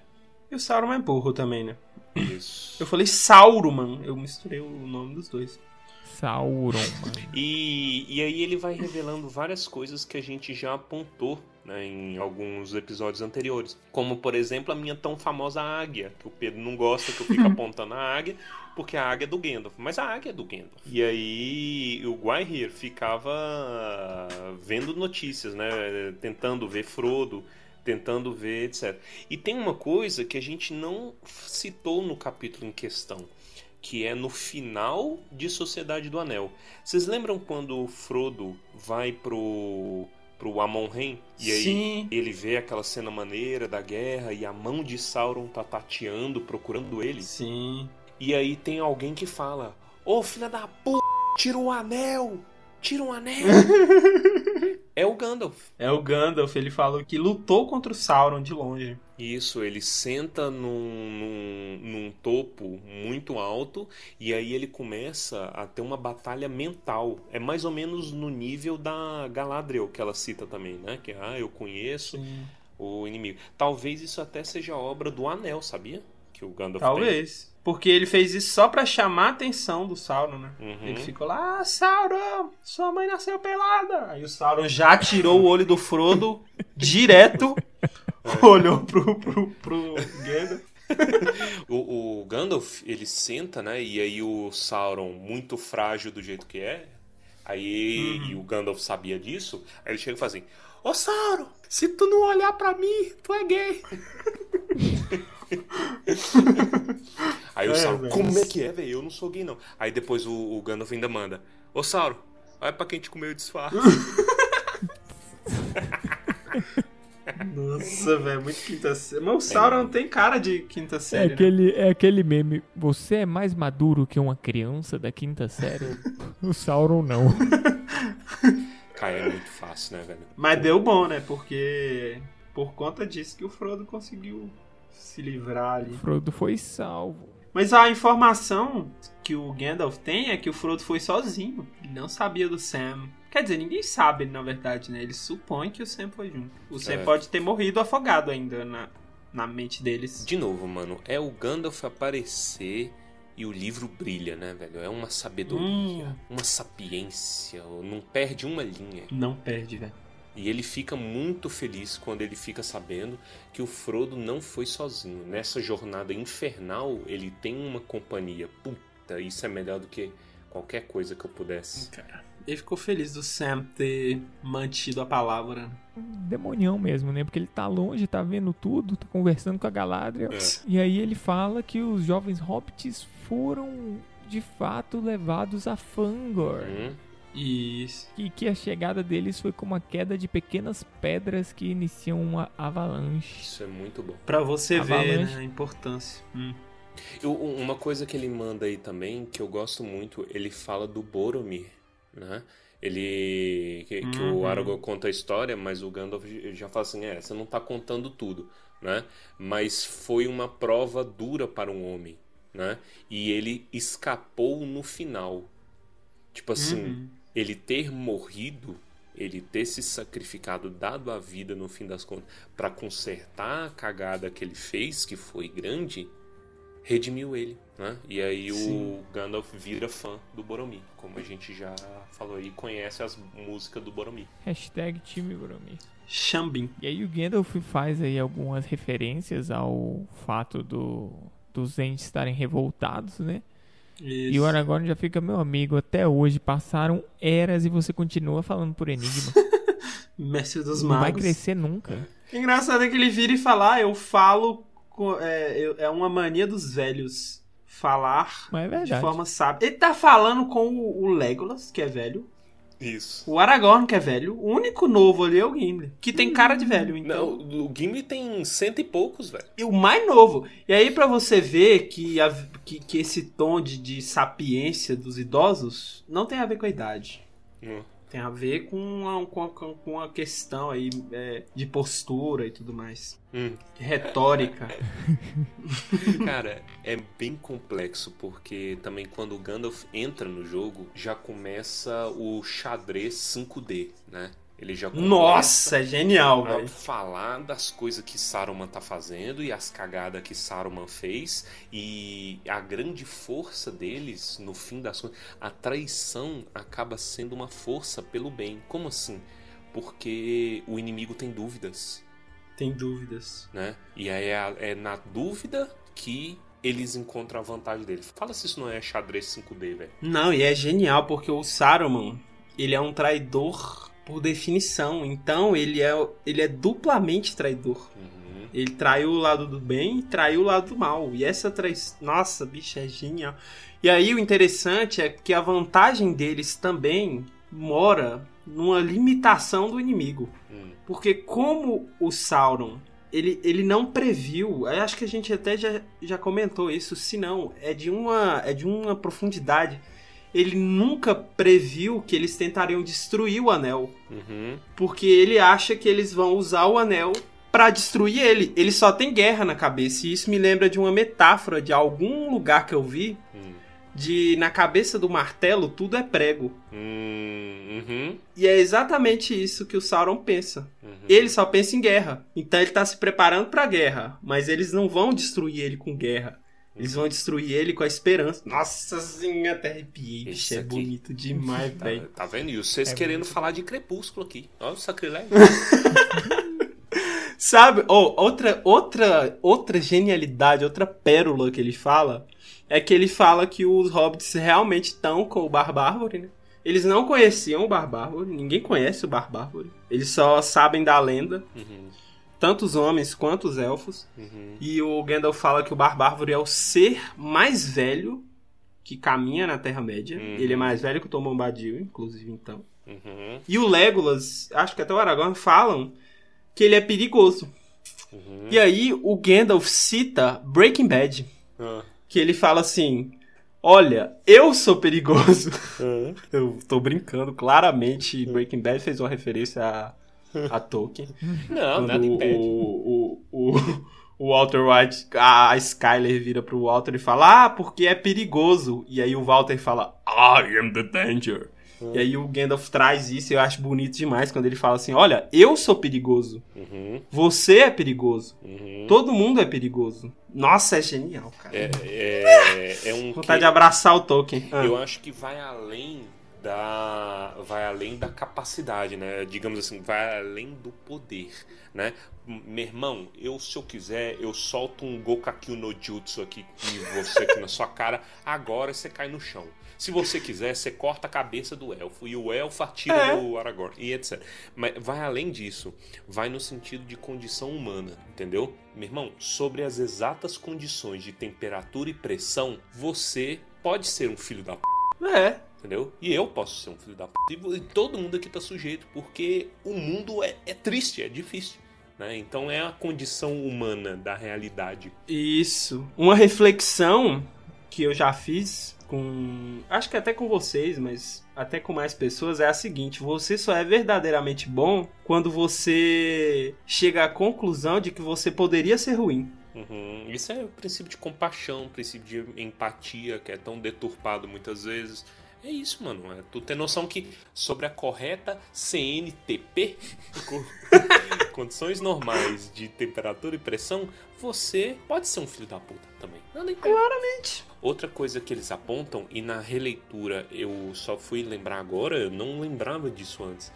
S4: E o Sauron é burro também, né?
S1: Isso.
S4: Eu falei Sauruman, eu misturei o nome dos dois.
S3: Sauron, mano.
S1: E, e aí ele vai revelando várias coisas que a gente já apontou né, em alguns episódios anteriores. Como, por exemplo, a minha tão famosa águia, que o Pedro não gosta que eu fique apontando a águia, porque a águia é do Gandalf. Mas a águia é do Gandalf. E aí o Guaihir ficava vendo notícias, né? Tentando ver Frodo, tentando ver, etc. E tem uma coisa que a gente não citou no capítulo em questão que é no final de Sociedade do Anel. Vocês lembram quando o Frodo vai pro pro Amon-Rem e aí
S4: Sim.
S1: ele vê aquela cena maneira da guerra e a mão de Sauron tá tateando, procurando ele?
S4: Sim.
S1: E aí tem alguém que fala: "Ô filha da p, tira o anel! Tira um anel. é o Gandalf.
S4: É o Gandalf, ele falou que lutou contra o Sauron de longe.
S1: Isso, ele senta num, num, num, topo muito alto e aí ele começa a ter uma batalha mental. É mais ou menos no nível da Galadriel que ela cita também, né? Que ah, eu conheço Sim. o inimigo. Talvez isso até seja obra do Anel, sabia? Que o Gandalf
S4: Talvez. Tem. Porque ele fez isso só para chamar a atenção do Sauron, né?
S1: Uhum.
S4: Ele ficou lá, ah, Sauron, sua mãe nasceu pelada. Aí o Sauron já tirou o olho do Frodo direto, olhou pro, pro, pro Gandalf.
S1: o, o, Gandalf, ele senta, né? E aí o Sauron, muito frágil do jeito que é, aí uhum. e o Gandalf sabia disso, aí ele chega e fala assim: Ô Sauron, se tu não olhar pra mim, tu é gay. Aí o é, Sauron, como é que é, velho? Eu não sou gay, não. Aí depois o, o Gandalf ainda manda: Ô Sauron, vai pra quem te comeu o disfarce.
S4: Nossa, velho, muito quinta série. Mas o Sauron é. tem cara de quinta série.
S3: É aquele, né? é aquele meme. Você é mais maduro que uma criança da quinta série? o Sauron não.
S1: Cara, é muito fácil, né, velho?
S4: Mas deu bom, né? Porque por conta disso que o Frodo conseguiu se livrar ali.
S3: O Frodo foi salvo.
S4: Mas a informação que o Gandalf tem é que o Frodo foi sozinho. Ele não sabia do Sam. Quer dizer, ninguém sabe, na verdade, né? Ele supõe que o Sam foi junto. O Sam é. pode ter morrido afogado ainda na, na mente deles.
S1: De novo, mano, é o Gandalf aparecer e o livro brilha, né, velho? É uma sabedoria, hum. uma sapiência, não perde uma linha.
S4: Não perde, velho.
S1: E ele fica muito feliz quando ele fica sabendo que o Frodo não foi sozinho. Nessa jornada infernal, ele tem uma companhia. Puta, isso é melhor do que qualquer coisa que eu pudesse.
S4: Cara, ele ficou feliz do Sam ter mantido a palavra.
S3: Demonião mesmo, né? Porque ele tá longe, tá vendo tudo, tá conversando com a Galadriel. É. E aí ele fala que os jovens hobbits foram de fato levados a Fangor.
S1: Hum.
S4: Isso.
S3: E que a chegada deles foi como a queda de pequenas pedras que iniciam uma avalanche.
S1: Isso é muito bom.
S4: Para você avalanche. ver né, a importância. Hum.
S1: Eu, uma coisa que ele manda aí também, que eu gosto muito, ele fala do Boromir, né? Ele. Que, uhum. que o uhum. Aragorn conta a história, mas o Gandalf já fala assim: é, você não tá contando tudo, né? Mas foi uma prova dura para um homem né? E ele escapou no final. Tipo assim, uhum. Ele ter morrido, ele ter se sacrificado, dado a vida no fim das contas, para consertar a cagada que ele fez, que foi grande, redimiu ele, né? E aí Sim. o Gandalf vira fã do Boromir, como a gente já falou aí, conhece as músicas do Boromir.
S3: Hashtag time Boromir.
S4: Xambim.
S3: E aí o Gandalf faz aí algumas referências ao fato do dos entes estarem revoltados, né? Isso. E o Aragorn já fica, meu amigo, até hoje passaram eras e você continua falando por Enigma.
S4: Mestre dos
S3: Não
S4: magos.
S3: vai crescer nunca.
S4: É. Engraçado é que ele vira e fala, ah, eu falo, é, é uma mania dos velhos falar
S3: é
S4: de forma sábia. Ele tá falando com o Legolas, que é velho,
S1: isso.
S4: O Aragorn, que é velho. O único novo ali é o Gimli. Que tem cara de velho, então.
S1: Não, o Gimli tem cento e poucos, velho.
S4: E o mais novo. E aí, para você ver que, a, que, que, esse tom de, de sapiência dos idosos não tem a ver com a idade.
S1: Hum.
S4: Tem a ver com a, com a, com a questão aí é, de postura e tudo mais.
S1: Hum.
S4: Retórica.
S1: Cara, é bem complexo, porque também quando o Gandalf entra no jogo, já começa o xadrez 5D, né? Ele já
S4: Nossa, é genial, velho.
S1: falar das coisas que Saruman tá fazendo e as cagadas que Saruman fez e a grande força deles, no fim das contas, a traição acaba sendo uma força pelo bem. Como assim? Porque o inimigo tem dúvidas.
S4: Tem dúvidas.
S1: Né? E aí é, é na dúvida que eles encontram a vantagem deles. Fala se isso não é xadrez 5D, velho.
S4: Não, e é genial porque o Saruman, ele é um traidor por definição. Então ele é, ele é duplamente traidor.
S1: Uhum.
S4: Ele traiu o lado do bem e traiu o lado do mal. E essa traição. Nossa, bicho, é genial. E aí o interessante é que a vantagem deles também mora numa limitação do inimigo.
S1: Uhum.
S4: Porque como o Sauron ele, ele não previu, acho que a gente até já, já comentou isso, se não, é de uma é de uma profundidade ele nunca previu que eles tentariam destruir o anel.
S1: Uhum.
S4: Porque ele acha que eles vão usar o anel pra destruir ele. Ele só tem guerra na cabeça. E isso me lembra de uma metáfora de algum lugar que eu vi.
S1: Hum.
S4: De na cabeça do martelo tudo é prego.
S1: Hum, uhum.
S4: E é exatamente isso que o Sauron pensa.
S1: Uhum.
S4: Ele só pensa em guerra. Então ele tá se preparando pra guerra. Mas eles não vão destruir ele com guerra. Eles vão destruir ele com a esperança. Nossa senhora, até arrepiei. Bicho,
S1: Esse
S4: é bonito demais,
S1: Tá,
S4: velho.
S1: tá vendo? E vocês
S3: É
S1: querendo
S3: muito
S1: falar de crepúsculo aqui. Olha o sacrilégio.
S4: Sabe? Oh, outra, outra, outra genialidade, outra pérola que ele fala é que ele fala que os hobbits realmente estão com o Barbárvore, né? Eles não conheciam o Barbárvore, ninguém conhece o Barbárvore. Eles só sabem da lenda,
S1: Uhum,
S4: tanto os homens quanto os elfos.
S1: uhum.
S4: E o Gandalf fala que o Barbárvore é o ser mais velho que caminha na Terra-média.
S1: Uhum.
S4: Ele é mais velho que o Tom Bombadil, inclusive, então.
S1: Uhum,
S4: E o Legolas, acho que até o Aragorn falam que ele é perigoso.
S1: uhum.
S4: E aí o Gandalf cita Breaking Bad,
S1: Ah,
S4: que ele fala assim: "Olha, eu sou perigoso".
S1: ah.
S4: Eu tô brincando, claramente Breaking Bad fez uma referência a, a Tolkien.
S1: Não,
S4: Quando
S1: nada impede.
S4: o, o, o, o Walter White, a Skyler vira pro Walter e fala: "Ah, porque é perigoso". E aí o Walter fala: "I am the danger". E aí o Gandalf traz isso e eu acho bonito demais quando ele fala assim: "Olha, eu sou perigoso.
S1: Uhum,
S4: Você é perigoso.
S1: uhum.
S4: Todo mundo é perigoso". Nossa, é genial, cara.
S1: É, é, é um
S4: Vontade
S1: que-
S4: de abraçar o Tolkien. Ah.
S1: Eu acho que vai além da vai além da capacidade, né? Digamos assim, vai além do poder, né? Meu irmão, eu se eu quiser, eu solto um Gokakyu no Jutsu aqui em você aqui na sua cara, agora você cai no chão. Se você quiser, você corta a cabeça do elfo e o elfo atira
S4: É.
S1: no Aragorn e etc. Mas vai além disso, vai no sentido de condição humana, entendeu? Meu irmão, sobre as exatas condições de temperatura e pressão, você pode ser um filho da p
S4: É.
S1: entendeu? E eu posso ser um filho da p. E todo mundo aqui tá sujeito, porque o mundo é, é triste, é difícil. Né? Então é a condição humana da realidade.
S4: Isso. Uma reflexão que eu já fiz com. Acho que até com vocês, mas até com mais pessoas, é a seguinte: você só é verdadeiramente bom quando você chega à conclusão de que você poderia ser ruim.
S1: Uhum. Isso é o princípio de compaixão, o princípio de empatia, que é tão deturpado muitas vezes. É isso, mano. É tu ter noção que sobre a correta CNTP, co- condições normais de temperatura e pressão, você pode ser um filho da puta também. Nada.
S4: Claramente.
S1: Outra coisa que eles apontam, e na releitura eu só fui lembrar agora, eu não lembrava disso antes,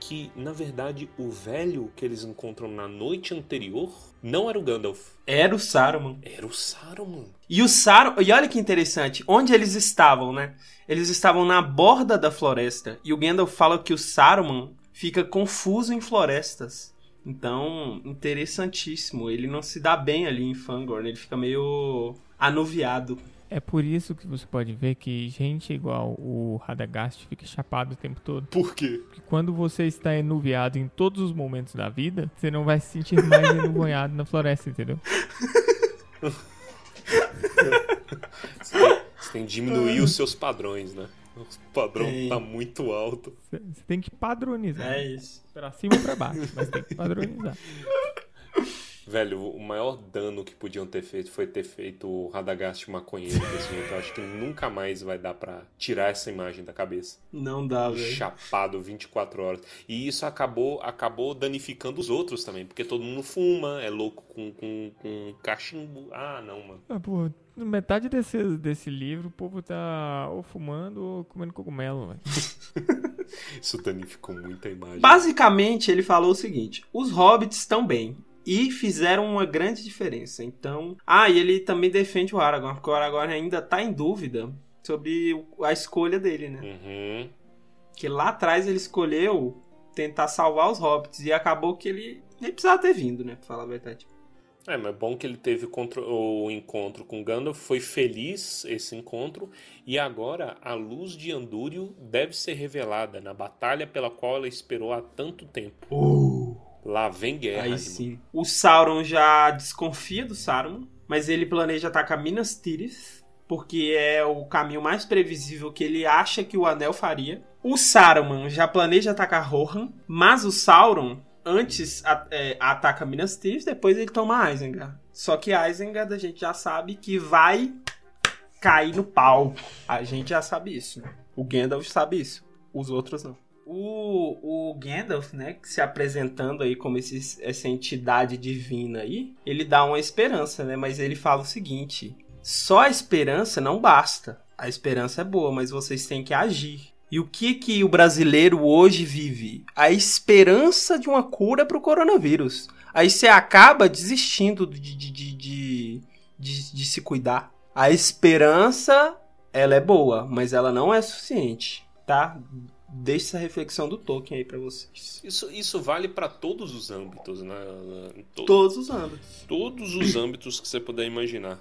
S1: que na verdade o velho que eles encontram na noite anterior não era o Gandalf,
S4: Era o Saruman.
S1: era o Saruman.
S4: E o Saruman. E olha que interessante, onde eles estavam, né? Eles estavam na borda da floresta. E o Gandalf fala que o Saruman fica confuso em florestas. Então, interessantíssimo. Ele não se dá bem ali em Fangorn. Ele fica meio anuviado.
S3: É por isso que você pode ver que gente igual o Radagast fica chapado o tempo todo.
S1: Por quê?
S3: Porque quando você está enuviado em todos os momentos da vida, você não vai se sentir mais enuviado na floresta, entendeu?
S1: Você tem, você tem que diminuir os seus padrões, né? O padrão
S4: Tem.
S1: tá muito alto.
S3: Você você tem que padronizar.
S4: É isso.
S3: Pra cima ou pra baixo, mas tem que padronizar.
S1: Velho, o maior dano que podiam ter feito foi ter feito o Radagast maconheiro desse jeito. Eu acho que nunca mais vai dar pra tirar essa imagem da cabeça.
S4: Não dá, velho.
S1: chapado 24 horas. E isso acabou acabou danificando os outros também, porque todo mundo fuma, é louco com, com, com cachimbo. Ah, não, mano.
S3: Ah, pô, metade desse, desse livro o povo tá ou fumando ou comendo cogumelo, velho.
S1: Isso danificou muito a imagem.
S4: Basicamente, ele falou o seguinte: os hobbits estão bem. E fizeram uma grande diferença. Então. Ah, e ele também defende o Aragorn, porque o Aragorn ainda tá em dúvida sobre a escolha dele, né?
S1: Uhum.
S4: Que lá atrás ele escolheu tentar salvar os hobbits. E acabou que ele. Nem precisava ter vindo, né? Pra falar a verdade.
S1: É, mas é bom que ele teve o encontro com Gandalf, foi feliz esse encontro, e agora a luz de Andúrio deve ser revelada na batalha pela qual ela esperou há tanto tempo. Lá vem guerra.
S4: Aí
S1: irmão.
S4: sim. O Sauron já desconfia do Saruman. Mas ele planeja atacar Minas Tirith. porque é o caminho mais previsível que ele acha que o Anel faria. O Saruman já planeja atacar Rohan, mas o Sauron antes a- é, ataca Minas Tirith, depois ele toma Isengard. Só que Isengard a gente já sabe que vai cair no pau. A gente já sabe isso? O Gandalf sabe isso, os outros não. O, o Gandalf, né, se apresentando aí como esse, essa entidade divina aí, ele dá uma esperança, né? Mas ele fala o seguinte: só a esperança não basta. A esperança é boa, mas vocês têm que agir. E o que que o brasileiro hoje vive? A esperança de uma cura para o coronavírus. Aí você acaba desistindo de, de, de, de, de, se cuidar. A esperança, ela é boa, mas ela não é suficiente, tá? Deixa essa reflexão do Tolkien aí pra vocês.
S1: Isso, isso vale para todos os âmbitos, né? To-
S4: Todos os âmbitos.
S1: todos os âmbitos que você puder imaginar.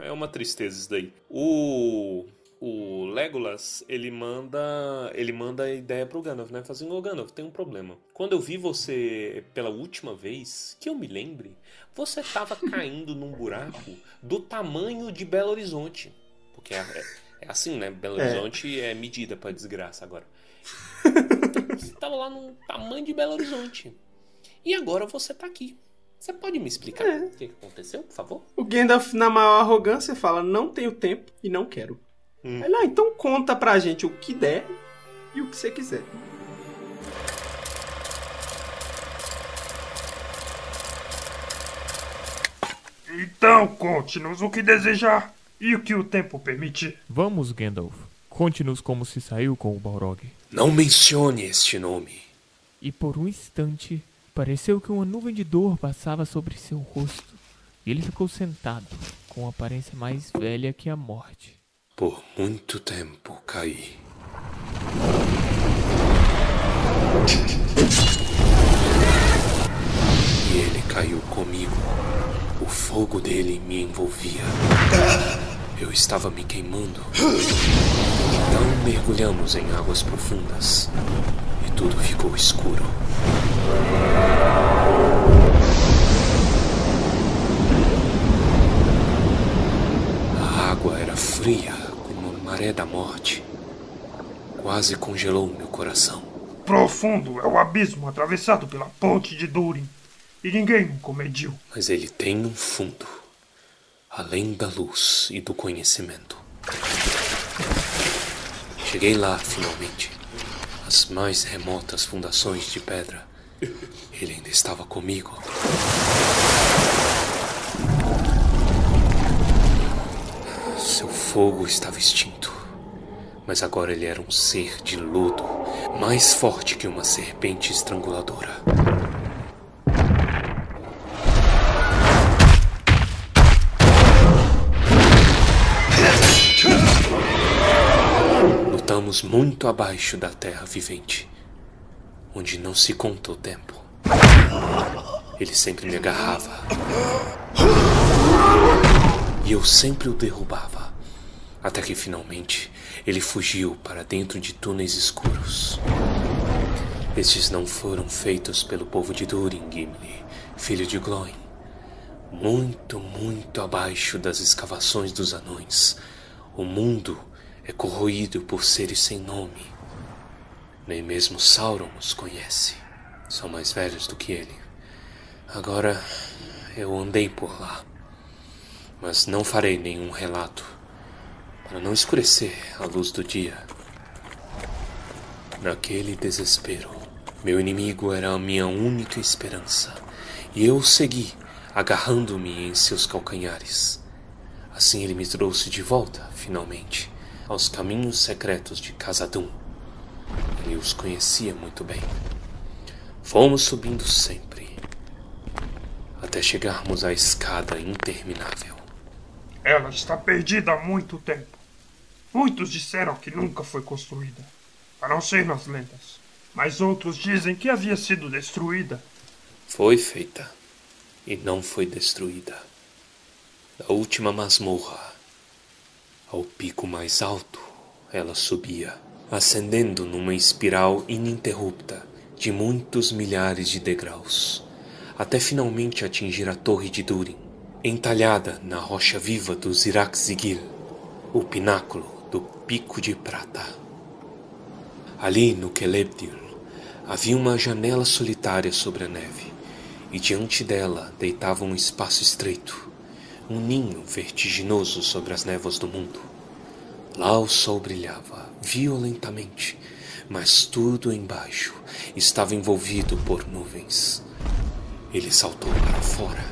S1: É, é uma tristeza isso daí. O, o Legolas, ele manda ele manda a ideia pro Gandalf, né? Fazendo, ô Gandalf, tem um problema. Quando eu vi você pela última vez, que eu me lembre, você tava caindo num buraco do tamanho de Belo Horizonte. Porque é, é- é assim, né? Belo
S4: É.
S1: Horizonte é medida pra desgraça agora. Você tava lá no tamanho de Belo Horizonte. E agora você tá aqui. Você pode me explicar
S4: É.
S1: o que aconteceu, por favor?
S4: O Gandalf, na maior arrogância, fala: Não tenho tempo e não quero.
S1: Hum.
S4: Aí, ah, então conta pra gente o que der e o que você quiser.
S8: Então conte-nos o que desejar e o que o tempo permitir.
S3: Vamos, Gandalf. Conte-nos como se saiu com o Balrog.
S1: Não mencione este nome.
S3: E por um instante, pareceu que uma nuvem de dor passava sobre seu rosto. E ele ficou sentado, com aparência mais velha que a morte.
S1: Por muito tempo caí. E ele caiu comigo. O fogo dele me envolvia. Eu estava me queimando. Então mergulhamos em águas profundas. E tudo ficou escuro. A água era fria como a maré da morte. Quase congelou meu coração.
S8: Profundo é o abismo atravessado pela ponte de Durin. E ninguém o comediu.
S1: Mas ele tem um fundo. Além da luz e do conhecimento. Cheguei lá, finalmente. As mais remotas fundações de pedra. Ele ainda estava comigo. Seu fogo estava extinto. Mas agora ele era um ser de lodo, mais forte que uma serpente estranguladora. Lutamos muito abaixo da terra vivente, onde não se conta o tempo. Ele sempre me agarrava. E eu sempre o derrubava. Até que finalmente ele fugiu para dentro de túneis escuros. Estes não foram feitos pelo povo de Durin, Gimli, filho de Glóin. Muito, muito abaixo das escavações dos anões, o mundo é corroído por seres sem nome. Nem mesmo Sauron os conhece. São mais velhos do que ele. Agora eu andei por lá, mas não farei nenhum relato para não escurecer a luz do dia. Naquele desespero, meu inimigo era a minha única esperança, e eu o segui, agarrando-me em seus calcanhares. Assim ele me trouxe de volta, finalmente, aos caminhos secretos de Casadum. Ele os conhecia muito bem. Fomos subindo sempre, até chegarmos à escada interminável.
S8: Ela está perdida há muito tempo. Muitos disseram que nunca foi construída, a não ser nas lendas. Mas outros dizem que havia sido destruída.
S1: Foi feita e não foi destruída. Da última masmorra ao pico mais alto, ela subia, ascendendo numa espiral ininterrupta de muitos milhares de degraus, até finalmente atingir a torre de Durin, entalhada na rocha viva dos Iraxigil. o pináculo do Pico de Prata. Ali no Kelebdil havia uma janela solitária sobre a neve, e diante dela deitava um espaço estreito, um ninho vertiginoso sobre as névoas do mundo. Lá o sol brilhava violentamente, mas tudo embaixo estava envolvido por nuvens. Ele saltou para fora.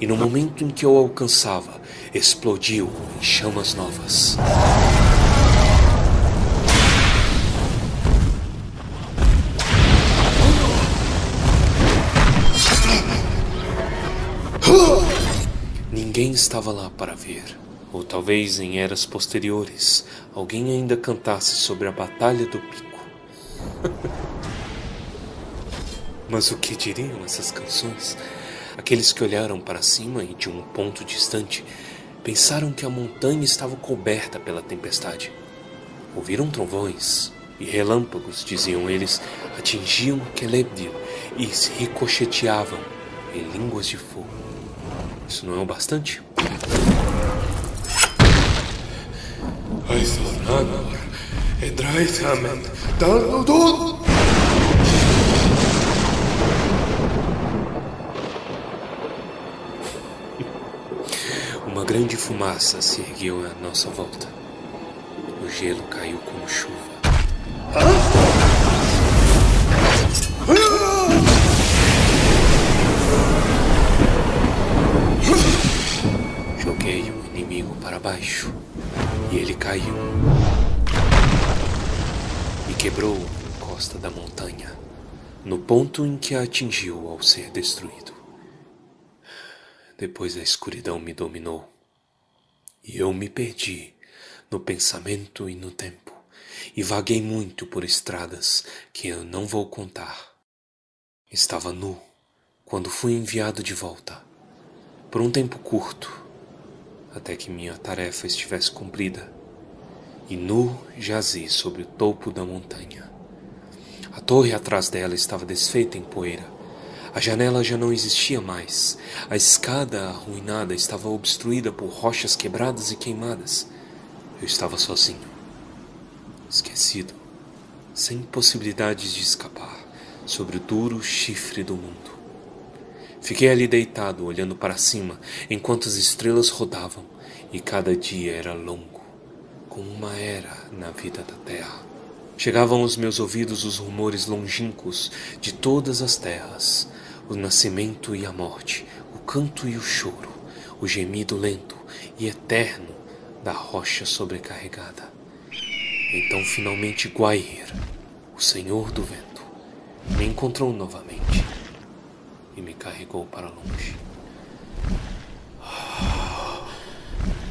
S1: E no momento em que eu alcançava, explodiu em chamas novas. Ninguém estava lá para ver. Ou talvez em eras posteriores alguém ainda cantasse sobre a Batalha do Pico. Mas o que diriam essas canções? Aqueles que olharam para cima e de um ponto distante pensaram que a montanha estava coberta pela tempestade. Ouviram trovões e relâmpagos, diziam eles, atingiam Kelebdil e se ricocheteavam em línguas de fogo. Isso não é o bastante? Uma grande fumaça se ergueu à nossa volta. O gelo caiu como chuva. Joguei baixo e ele caiu e quebrou a encosta da montanha no ponto em que a atingiu ao ser destruído. Depois a escuridão me dominou e eu me perdi no pensamento e no tempo e vaguei muito por estradas que eu não vou contar. Estava nu quando fui enviado de volta por um tempo curto até que minha tarefa estivesse cumprida, e nu jazi sobre o topo da montanha. A torre atrás dela estava desfeita em poeira. A janela já não existia mais. A escada arruinada estava obstruída por rochas quebradas e queimadas. Eu estava sozinho, esquecido, sem possibilidades de escapar sobre o duro chifre do mundo. Fiquei ali deitado, olhando para cima, enquanto as estrelas rodavam, e cada dia era longo, como uma era na vida da terra. Chegavam aos meus ouvidos os rumores longínquos de todas as terras, o nascimento e a morte, o canto e o choro, o gemido lento e eterno da rocha sobrecarregada. Então finalmente Guair, o senhor do vento, me encontrou novamente e me carregou para longe.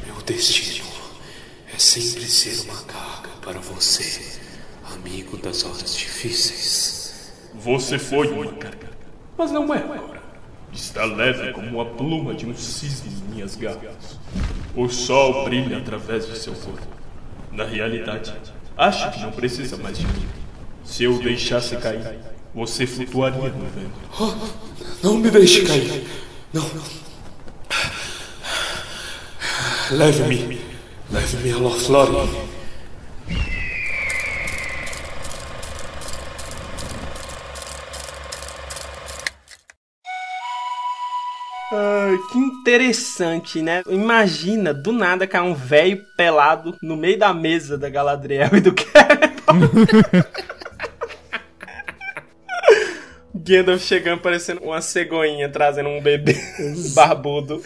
S1: Meu destino é sempre ser uma carga para você, amigo das horas difíceis.
S8: Você foi uma carga, mas não é agora. Está leve como a pluma de um cisne em minhas garras. O sol brilha através de seu corpo. Na realidade, acha que não precisa mais de mim. Se eu deixasse cair, você flutuaria no vento.
S1: Não me deixe cair. Não. Leve-me. Leve-me a Lothlórien.
S4: Ai, que interessante, né? Imagina, do nada cair um velho pelado no meio da mesa da Galadriel e do Celeborn. Gandalf chegando parecendo uma cegonha trazendo um bebê barbudo.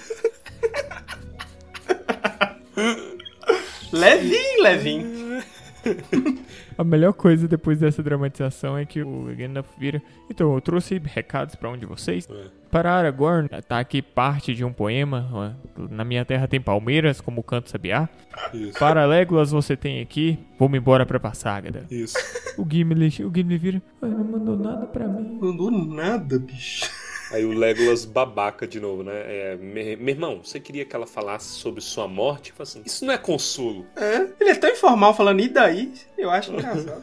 S4: levinho, levinho.
S3: A melhor coisa depois dessa dramatização é que o Gandalf vira. Então, eu trouxe recados pra um de vocês. Para Aragorn, tá aqui parte de um poema. Na minha terra tem palmeiras, como o canto sabiá.
S1: Isso.
S3: Para Legolas, você tem aqui. Vou-me embora pra Passagada.
S1: Isso.
S3: O Gimli, o Gimli vira. "Ah, Não mandou nada pra mim.
S4: Mandou nada, bicho.
S1: Aí o Legolas babaca de novo, né? É, me- meu irmão, você queria que ela falasse sobre sua morte? Assim, isso não é consolo.
S4: É, ele é tão informal falando, e daí? Eu acho engraçado.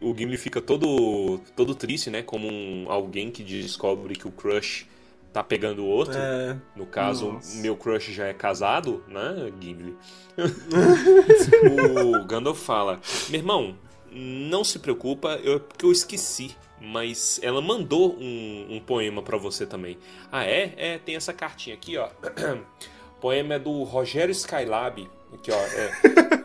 S1: O Gimli fica todo, todo triste, né? Como um, alguém que descobre que o crush tá pegando outro.
S4: É.
S1: No caso,
S4: Nossa.
S1: meu crush já é casado, né, Gimli? o Gandalf fala: Meu irmão, não se preocupa, eu, porque eu esqueci. Mas ela mandou um, um poema pra você também. Ah, é? É, tem essa cartinha aqui, ó. O poema é do Rogério Skylab. Aqui, ó. É.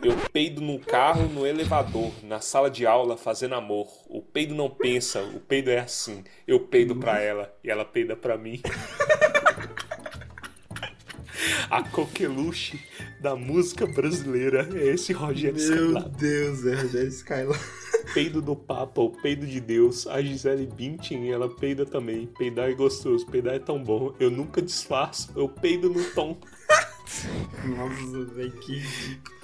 S1: Eu peido no carro, no elevador, na sala de aula, fazendo amor. O peido não pensa, o peido é assim. Eu peido pra ela e ela peida pra mim. A coqueluche da música brasileira é esse Rogério
S4: Meu
S1: Skylab.
S4: Deus, é Rogério Skylab.
S1: Peido do Papa, o peido de Deus. A Gisele Bündchen, ela peida também. Peidar é gostoso, peidar é tão bom. Eu nunca disfarço, eu peido no tom.
S4: Nossa, velho, que ridículo.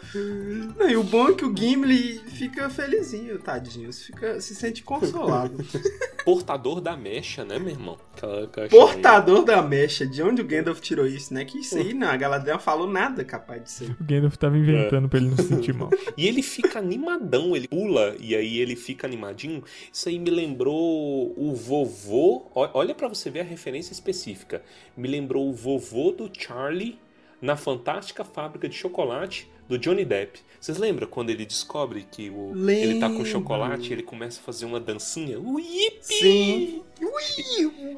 S4: Não, e o bom é que o Gimli fica felizinho, tadinho. Você fica, se sente consolado.
S1: Portador da mecha, né, meu irmão? Aquela- aquela
S4: Portador da mecha, de onde o Gandalf tirou isso, né? Que isso aí, não, a Galadriel falou nada capaz de ser.
S3: O Gandalf tava inventando pra ele não se sentir mal.
S1: E ele fica animadão, ele pula e aí ele fica animadinho. Isso aí me lembrou o vovô. Olha pra você ver a referência específica. Me lembrou o vovô do Charlie na Fantástica Fábrica de Chocolate do Johnny Depp. Vocês lembram quando ele descobre que o, ele tá com chocolate e ele começa a fazer uma dancinha? Uipi!
S4: Sim.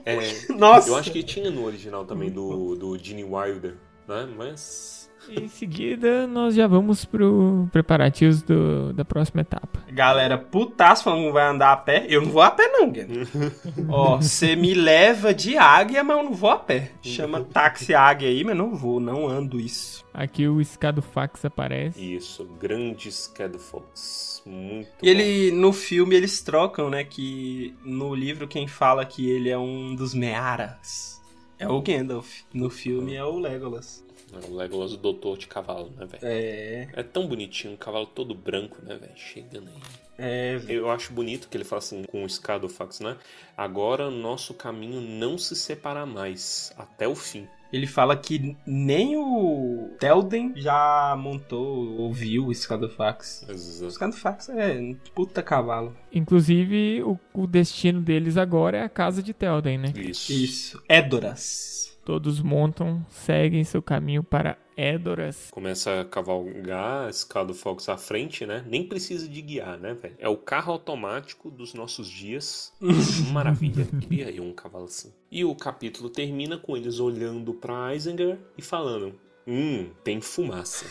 S1: É,
S4: Nossa.
S1: eu acho que tinha no original também do, do Gene Wilder, né? Mas.
S3: E em seguida, nós já vamos pro preparativos do, da próxima etapa.
S4: Galera, putaço falando que não vai andar a pé. Eu não vou a pé, não, Gandalf. Ó, você me leva de águia, mas eu não vou a pé. Chama táxi águia aí, mas não vou, não ando isso.
S3: Aqui o Escadofax aparece.
S1: Isso, grande Fox. Muito
S4: E ele, no filme, eles trocam, né? Que no livro quem fala que ele é um dos Mearas é o Gandalf. No filme é o Legolas.
S1: É o Legolas, o doutor de cavalo, né, velho?
S4: É.
S1: É tão bonitinho, um cavalo todo branco, né, velho? Chegando aí.
S4: É.
S1: Eu acho bonito que ele fala assim com o Scadofax, né? Agora nosso caminho não se separa mais, até o fim.
S4: Ele fala que nem o Telden já montou ou viu o Scadofax. O
S1: Exato.
S4: Scadofax é um puta cavalo.
S3: Inclusive, o, o destino deles agora é a casa de Telden, né?
S1: Isso.
S4: Isso. Édoras.
S3: Todos montam, seguem seu caminho para Edoras.
S1: Começa a cavalgar Scadofax à frente, né? Nem precisa de guiar, né, velho? É o carro automático dos nossos dias. Maravilha. Queria eu um cavalo assim. E o capítulo termina com eles olhando pra Isengard e falando: Hum, tem fumaça.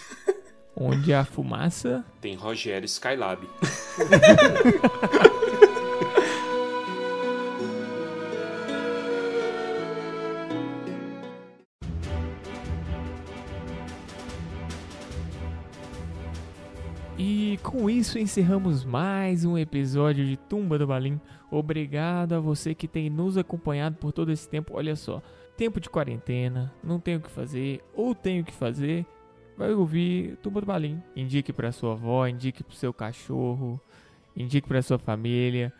S3: Onde há fumaça,
S1: Tem Rogério Skylab.
S3: isso encerramos mais um episódio de Tumba do Balim. Obrigado a você que tem nos acompanhado por todo esse tempo. Olha só, tempo de quarentena, não tenho o que fazer ou tenho o que fazer, vai ouvir Tumba do Balim. Indique para sua avó, indique para seu cachorro, indique para sua família.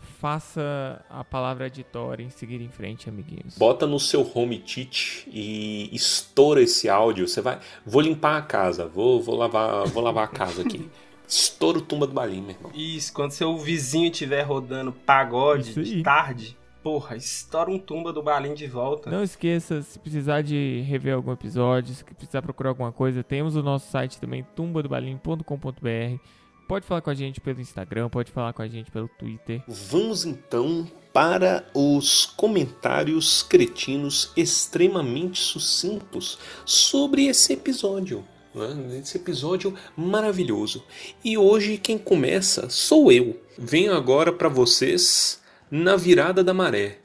S3: Faça a palavra editora em seguir em frente, amiguinhos.
S1: Bota no seu home teach e estoura esse áudio. Você vai. Vou limpar a casa, vou, vou, lavar, vou lavar a casa aqui. Estoura o tumba do balim, meu irmão.
S4: Isso, quando seu vizinho estiver rodando pagode de tarde, porra, estoura um tumba do balim de volta.
S3: Não esqueça, se precisar de rever algum episódio, se precisar procurar alguma coisa, temos o nosso site também, tumbadobalim.com.br. Pode falar com a gente pelo Instagram, pode falar com a gente pelo Twitter.
S1: Vamos então para os comentários cretinos extremamente sucintos sobre esse episódio. Né? Esse episódio maravilhoso. E hoje quem começa sou eu. Venho agora para vocês na virada da maré.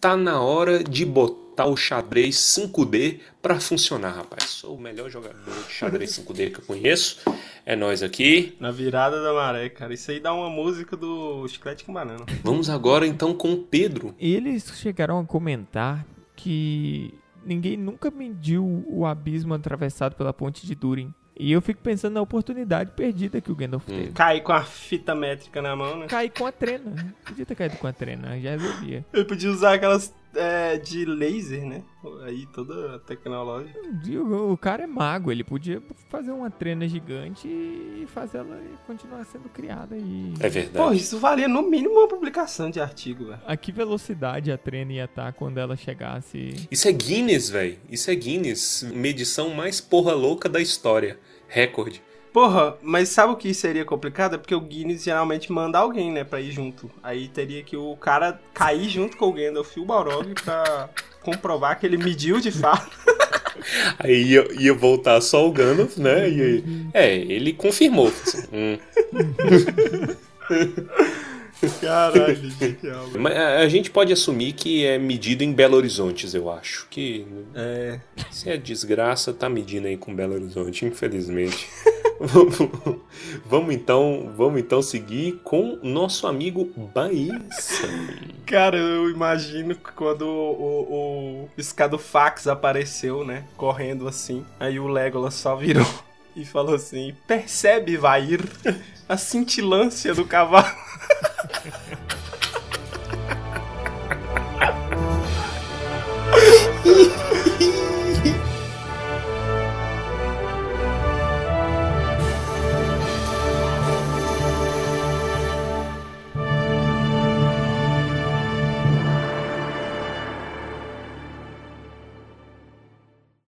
S1: Tá na hora de botar o xadrez 5D para funcionar, rapaz. Sou o melhor jogador de xadrez 5D que eu conheço. É nós aqui.
S4: Na virada da maré, cara. Isso aí dá uma música do Chiclete com Banana.
S1: Vamos agora então com o Pedro.
S3: Eles chegaram a comentar que ninguém nunca mediu o abismo atravessado pela ponte de Durin. E eu fico pensando na oportunidade perdida que o Gandalf teve.
S4: Cair com a fita métrica na mão, né?
S3: Cair com a trena. Podia ter caído com a trena, já resolvia.
S4: Ele podia usar aquelas é, de laser, né? Aí toda a tecnologia.
S3: O, o cara é mago, ele podia fazer uma trena gigante e fazer ela continuar sendo criada e.
S1: É verdade.
S4: Pô, isso valia no mínimo uma publicação de artigo, velho.
S3: A que velocidade a trena ia estar quando ela chegasse.
S1: Isso é Guinness, velho. Isso é Guinness. Medição mais porra louca da história. Recorde.
S4: Porra, mas sabe o que seria complicado? É porque o Guinness geralmente manda alguém, né, pra ir junto. Aí teria que o cara cair junto com o Gandalf e o Balrog pra comprovar que ele mediu de fato.
S1: Aí ia, ia voltar só o Gandalf, né? E aí, é, ele confirmou. Hum.
S4: Caralho, genial. velho.
S1: Mas a a gente pode assumir que é medido em Belo Horizonte, eu acho. Que
S4: É.
S1: se é desgraça, tá medindo aí com Belo Horizonte, infelizmente. vamos, vamos então, vamos então seguir com nosso amigo Baissa.
S4: Cara, eu imagino que quando o, o, o Escadofax apareceu, né? Correndo assim. Aí o Legolas só virou e falou assim: Percebe, Vair, a cintilância do cavalo.